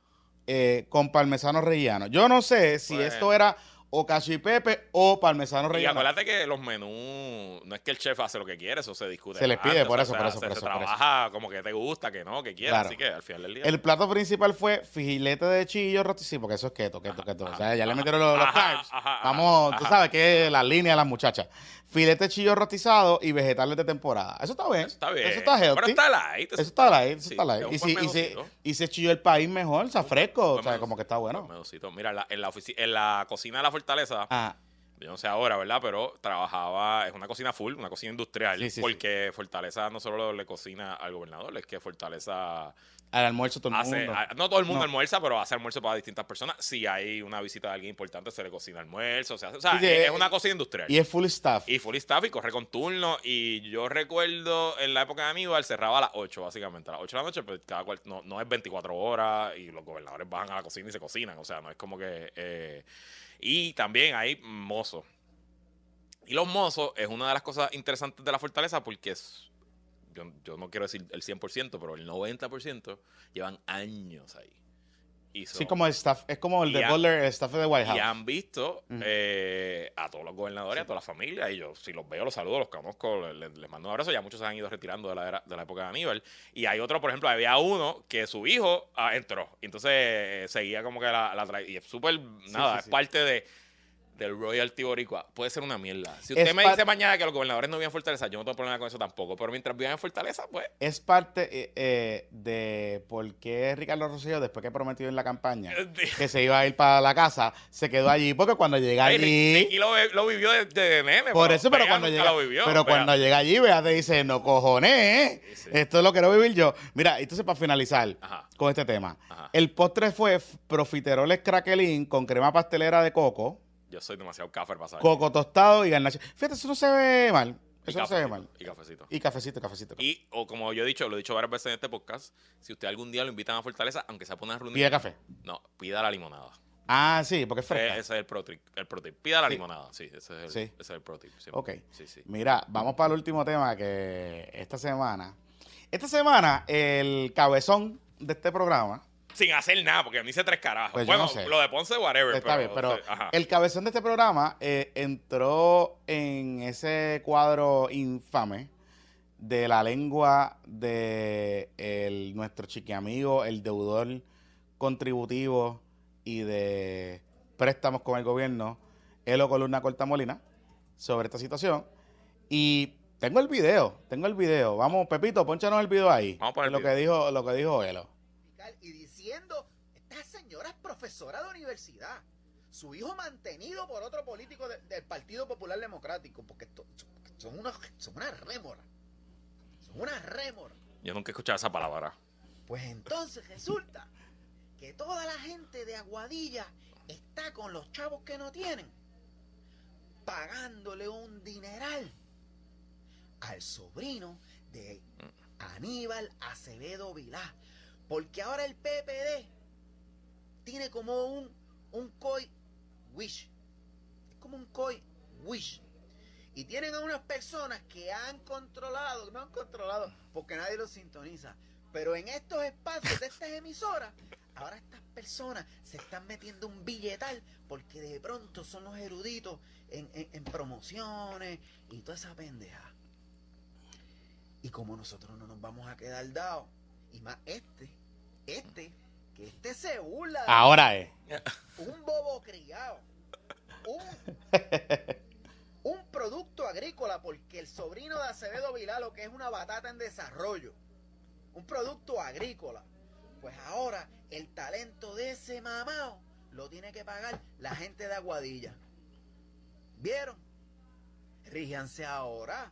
Eh, con parmesano rellano. Yo no sé si Bueno. esto era o cacho y pepe o parmesano Y rellano. acuérdate que los menús, no es que el chef hace lo que quiere, eso se discute. Se les antes, pide, o por eso, se- por eso, se- por se eso, eso. trabaja como que te gusta, que no, que quieras. Claro. Así que al final del día. El plato principal fue filete de chillo roti, sí, porque eso es keto, keto, keto. O sea, ya le metieron los, los Ajá, carbs. ajá, ajá, Vamos, tú ajá. sabes que es la línea de las muchachas. Filete chillo rotizado y vegetales de temporada. Eso está bien. Eso está bien. Eso está healthy. Pero está light. Eso está light, eso Sí, está light. Y si, y, si, menudito. y si chillo el país mejor, sea, fresco, o sea, como que está bueno. Mira, en la, en, la en la cocina de la fortaleza, Ah, yo no sé ahora, ¿verdad? Pero trabajaba, es una cocina full, una cocina industrial, Sí, sí, porque Fortaleza no solo le cocina al gobernador, es que Fortaleza Al almuerzo todo el hace- mundo. a- no todo el mundo No. almuerza, pero hace almuerzo para distintas personas. Si hay una visita de alguien importante, se le cocina almuerzo. se hace- o sea, de- es una cocina industrial. Y es full staff. Y full staff y corre con turno. Y yo recuerdo en la época de Aníbal cerraba a las 8, básicamente. A las 8 de la noche, pues cada cual no, no es 24 horas y los gobernadores bajan a la cocina y se cocinan. O sea, no es como que. eh, y también hay mozos. Y los mozos es una de las cosas interesantes de la fortaleza porque es. Yo, yo no quiero decir el 100%, pero el 90% llevan años ahí. Y Sí, son- como el staff, es como el de Butler, el staff de White House. y han visto Ujú. eh, a todos los gobernadores, a toda la familia. Y yo, si los veo, los saludo, los conozco, les, les mando un abrazo. Ya muchos se han ido retirando de la, era- de la época de Aníbal. Y hay otro, por ejemplo, había uno que su hijo ah, entró. Y entonces eh, seguía como que la, la Y es súper, nada, sí, es sí. parte de del royalty boricua. Puede ser una mierda. Si usted Es me dice mañana que los gobernadores no viven en Fortaleza, yo no tengo problema con eso tampoco. Pero mientras vivan en Fortaleza, pues... Es parte eh, eh, de por qué Ricardo Rosselló, después que prometió en la campaña que se iba a ir para la casa, se quedó allí. Porque cuando llega Ay, allí. Ricky lo, lo vivió de, de nene. Por eso, pero Bea cuando llega, vivió. pero Bea- cuando llega allí, vea, te dice, no cojones, ¿eh? Sí, sí. esto lo quiero vivir yo. Mira, entonces para finalizar Ajá. con este tema, Ajá. el postre fue profiteroles craquelín con crema pastelera de coco, Yo soy demasiado café para saber. coco tostado y garnacha. Fíjate, eso no se ve mal. Eso no se ve mal. Y cafecito. Y cafecito, cafecito. Y, o como yo he dicho, lo he dicho varias veces en este podcast, si usted algún día lo invitan a Fortaleza, aunque sea por una reunión, Pide café. no, pida la limonada. Ah, sí, porque es Eh, fresca. ese es el pro tip. El pro tip. Pida la Sí. limonada, sí, ese es el, Sí. ese es el pro tip. sí. Ok. Sí, sí. Mira, vamos para el último tema que esta semana. Esta semana, el cabezón de este programa. Sin hacer nada, porque me hice tres carajos. Pues yo bueno, no sé. lo de Ponce, whatever. Está bien, pero el cabezón de este programa eh, entró en ese cuadro infame de la lengua de el, nuestro chiquiamigo, el deudor contributivo y de préstamos con el gobierno, Elo Columna Cortamolina, sobre esta situación. Y tengo el video, tengo el video. Vamos, Pepito, ponchanos el video ahí. Vamos a poner el lo video. que dijo, lo que dijo Elo. y diciendo, esta señora es profesora de universidad. Su hijo mantenido por otro político de- del Partido Popular Democrático, porque son unas son una rémora. Son una rémora. Yo nunca he escuchado esa palabra. Pues entonces resulta que toda la gente de Aguadilla está con los chavos que no tienen, pagándole un dineral al sobrino de Aníbal Acevedo Vilá. Porque ahora el PPD tiene como un, un COI wish. Es como un COI wish. Y tienen a unas personas que han controlado, no han controlado, porque nadie los sintoniza. Pero en estos espacios de estas emisoras, ahora estas personas se están metiendo un billetal porque de pronto son los eruditos en, en- en promociones y toda esa pendeja. Y como nosotros no nos vamos a quedar dados, y más este, este, que este se burla de Ahora es. un bobo criado, un, un producto agrícola, porque el sobrino de Acevedo Vilá lo que es una batata en desarrollo, un producto agrícola. Pues ahora el talento de ese mamao lo tiene que pagar la gente de Aguadilla. ¿Vieron? Ríanse ahora.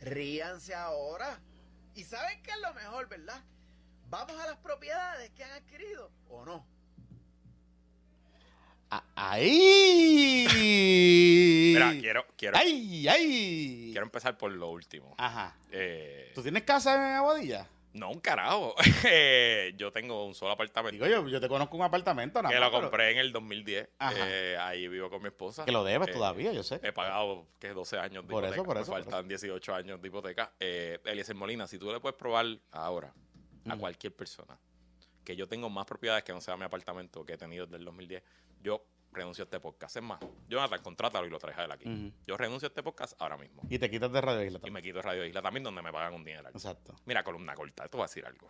Ríanse ahora. ¿Y saben qué es lo mejor, verdad? Vamos a las propiedades que han adquirido o no. Ahí. Mira, quiero, quiero, ¡Ay, ay! quiero empezar por lo último. Ajá. Eh, ¿Tú tienes casa en Aguadilla? no, un carajo. Eh, yo tengo un solo apartamento. Digo yo, yo te conozco un apartamento, nada que más, lo pero- compré en el 2010. Ajá. Eh, ahí vivo con mi esposa. Que lo debes Eh, todavía, yo sé. He pagado que 12 años de Por eso, hipoteca. por Me eso, por faltan 18 años de hipoteca. Eh, Eliezer Molina, si tú le puedes probar ahora a cualquier persona que yo tengo más propiedades que no sea mi apartamento que he tenido desde el 2010, yo renuncio a este podcast. Es más, Jonathan, contrátalo y lo traes a él aquí. Yo renuncio a este podcast ahora mismo. Y te quitas de Radio Isla Y también. me quito Radio Isla también, donde me pagan un dinero. Exacto. Mira, columna corta, esto va a decir algo.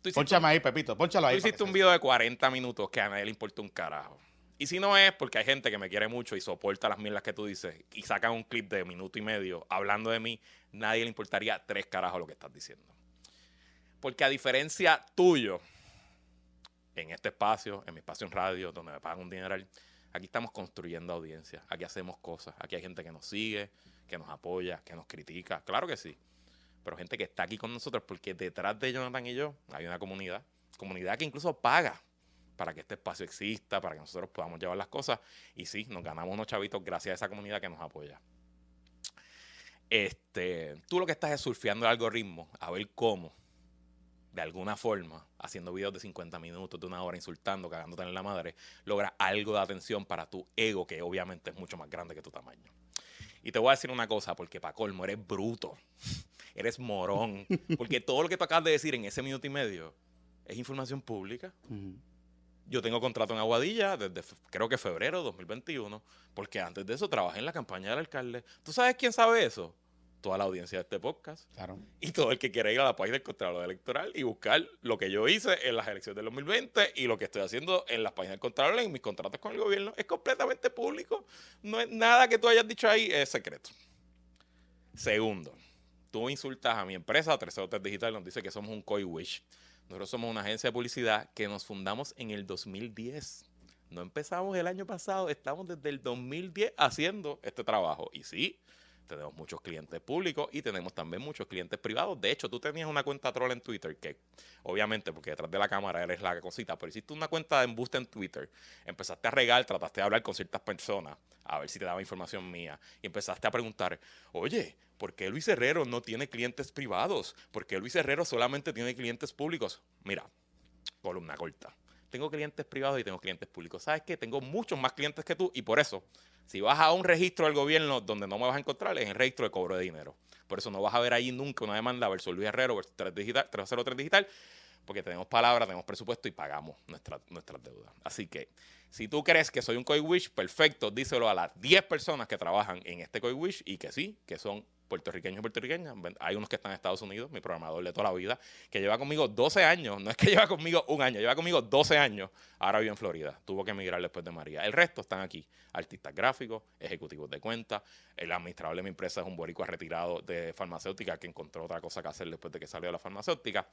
Tú hiciste, Ponchame ahí, Pepito, ponchalo tú ahí. hiciste para un video de 40 minutos que a nadie le importa un carajo. Y si no es porque hay gente que me quiere mucho y soporta las mierdas que tú dices y sacan un clip de minuto y medio hablando de mí, nadie le importaría tres carajos lo que estás diciendo. Porque a diferencia tuyo, en este espacio, en mi espacio en radio, donde me pagan un dineral, aquí estamos construyendo audiencia, aquí hacemos cosas, aquí hay gente que nos sigue, que nos apoya, que nos critica, claro que sí. pero gente que está aquí con nosotros porque detrás de Jonathan y yo hay una comunidad, comunidad que incluso paga para que este espacio exista, para que nosotros podamos llevar las cosas. Y sí, nos ganamos unos chavitos gracias a esa comunidad que nos apoya. Este, tú lo que estás es surfeando el algoritmo a ver cómo, de alguna forma, haciendo videos de 50 minutos, de una hora, insultando, cagándote en la madre, logra algo de atención para tu ego, que obviamente es mucho más grande que tu tamaño. Y te voy a decir una cosa, porque para colmo eres bruto, eres morón, porque todo lo que tú acabas de decir en ese minuto y medio es información pública. Yo tengo contrato en Aguadilla desde creo que febrero de 2021, porque antes de eso trabajé en la campaña del alcalde. ¿Tú sabes quién sabe eso? Toda la audiencia de este podcast. Claro. Y todo el que quiera ir a la página del Contralor Electoral y buscar lo que yo hice en las elecciones del 2020 y lo que estoy haciendo en las páginas del Contralor, en mis contratos con el gobierno, es completamente público. No es nada que tú hayas dicho ahí, es secreto. Segundo, tú insultas a mi empresa, 303 Digital, nos dice que somos un coy wish. Nosotros somos una agencia de publicidad que nos fundamos en el 2010. No empezamos el año pasado, estamos desde el 2010 haciendo este trabajo. Y sí, tenemos muchos clientes públicos y tenemos también muchos clientes privados. De hecho, tú tenías una cuenta troll en Twitter que, obviamente, porque detrás de la cámara eres la cosita, pero hiciste una cuenta de embuste en Twitter, empezaste a regar, trataste de hablar con ciertas personas, a ver si te daba información mía, y empezaste a preguntar, oye, ¿por qué Luis Herrero no tiene clientes privados? ¿Por qué Luis Herrero solamente tiene clientes públicos? Mira, columna corta. Tengo clientes privados y tengo clientes públicos. ¿Sabes qué? Tengo muchos más clientes que tú y por eso, si vas a un registro del gobierno donde no me vas a encontrar, es el registro de cobro de dinero. Por eso no vas a ver ahí nunca una demanda versus Luis Herrero versus 3 digital, 303 Digital, porque tenemos palabra, tenemos presupuesto y pagamos nuestras deudas. Así que si tú crees que soy un Coy Wish, perfecto, díselo a las 10 personas que trabajan en este Coy Wish y que sí, que son puertorriqueños y puertorriqueñas. Hay unos que están en Estados Unidos, mi programador de toda la vida, que lleva conmigo 12 años. No es que lleva conmigo un año, lleva conmigo 12 años. Ahora vive en Florida. Tuvo que emigrar después de María. El resto están aquí. Artistas gráficos, ejecutivos de cuenta. El administrador de mi empresa es un boricua retirado de farmacéutica que encontró otra cosa que hacer después de que salió de la farmacéutica.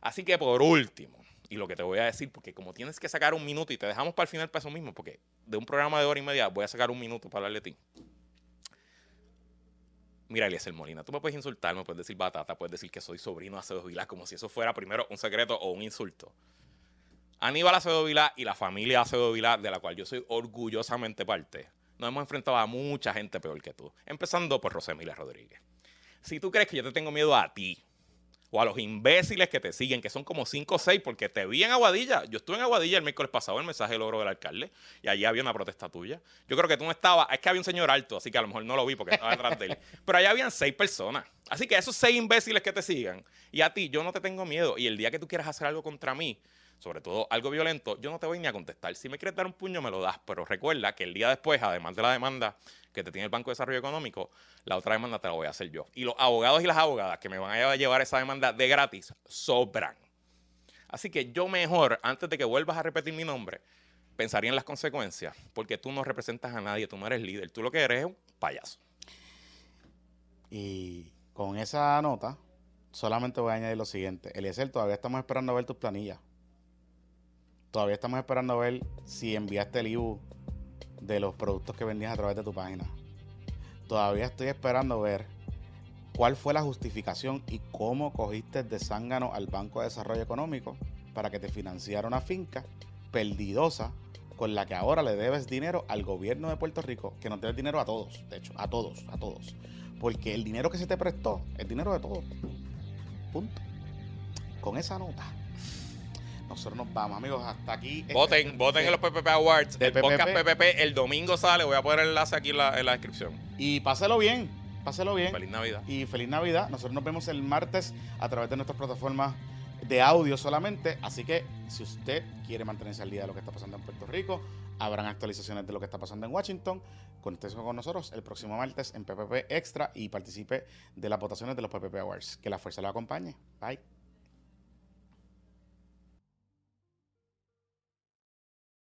Así que por último, y lo que te voy a decir, porque como tienes que sacar un minuto y te dejamos para el final para eso mismo, porque de un programa de hora y media voy a sacar un minuto para hablarle a ti. Mira, Eliezer Molina, tú me puedes insultar, me puedes decir batata, puedes decir que soy sobrino de Acevedo Vilá, como si eso fuera primero un secreto o un insulto. Aníbal Acevedo Vilá y la familia Acevedo Vilá, de la cual yo soy orgullosamente parte, nos hemos enfrentado a mucha gente peor que tú, empezando por Rosemilia Rodríguez. Si tú crees que yo te tengo miedo a ti, o a los imbéciles que te siguen, que son como 5 o 6, porque te vi en Aguadilla. Yo estuve en Aguadilla el miércoles pasado, el mensaje del logro del alcalde, y allí había una protesta tuya. Yo creo que tú no estabas, es que había un señor alto, así que a lo mejor no lo vi porque estaba detrás de él. Pero allá habían 6 personas. Así que esos 6 imbéciles que te sigan, y a ti, yo no te tengo miedo. Y el día que tú quieras hacer algo contra mí, sobre todo algo violento, yo no te voy ni a contestar. Si me quieres dar un puño, me lo das. Pero recuerda que el día después, además de la demanda que te tiene el Banco de Desarrollo Económico, la otra demanda te la voy a hacer yo. Y los abogados y las abogadas que me van a llevar esa demanda de gratis sobran. Así que yo mejor, antes de que vuelvas a repetir mi nombre, pensaría en las consecuencias, porque tú no representas a nadie, tú no eres líder, tú lo que eres es un payaso. Y con esa nota, solamente voy a añadir lo siguiente. Eliezer, todavía estamos esperando a ver tus planillas. Todavía estamos esperando ver si enviaste el IBU de los productos que vendías a través de tu página. Todavía estoy esperando ver cuál fue la justificación y cómo cogiste de zángano al Banco de Desarrollo Económico para que te financiara una finca perdidosa con la que ahora le debes dinero al gobierno de Puerto Rico, que nos debe dinero a todos, de hecho, a todos, a todos. Porque el dinero que se te prestó es dinero de todos. Punto. Con esa nota nosotros nos vamos, amigos. Hasta aquí. Voten, este, voten en los PPP Awards. el podcast PPP el domingo sale. Voy a poner el enlace aquí en la, en la descripción. Y páselo bien. Páselo bien. Feliz Navidad. Y feliz Navidad. Nosotros nos vemos el martes a través de nuestras plataformas de audio solamente. Así que si usted quiere mantenerse al día de lo que está pasando en Puerto Rico, habrán actualizaciones de lo que está pasando en Washington. Conéctese con nosotros el próximo martes en PPP Extra y participe de las votaciones de los PPP Awards. Que la fuerza lo acompañe. Bye.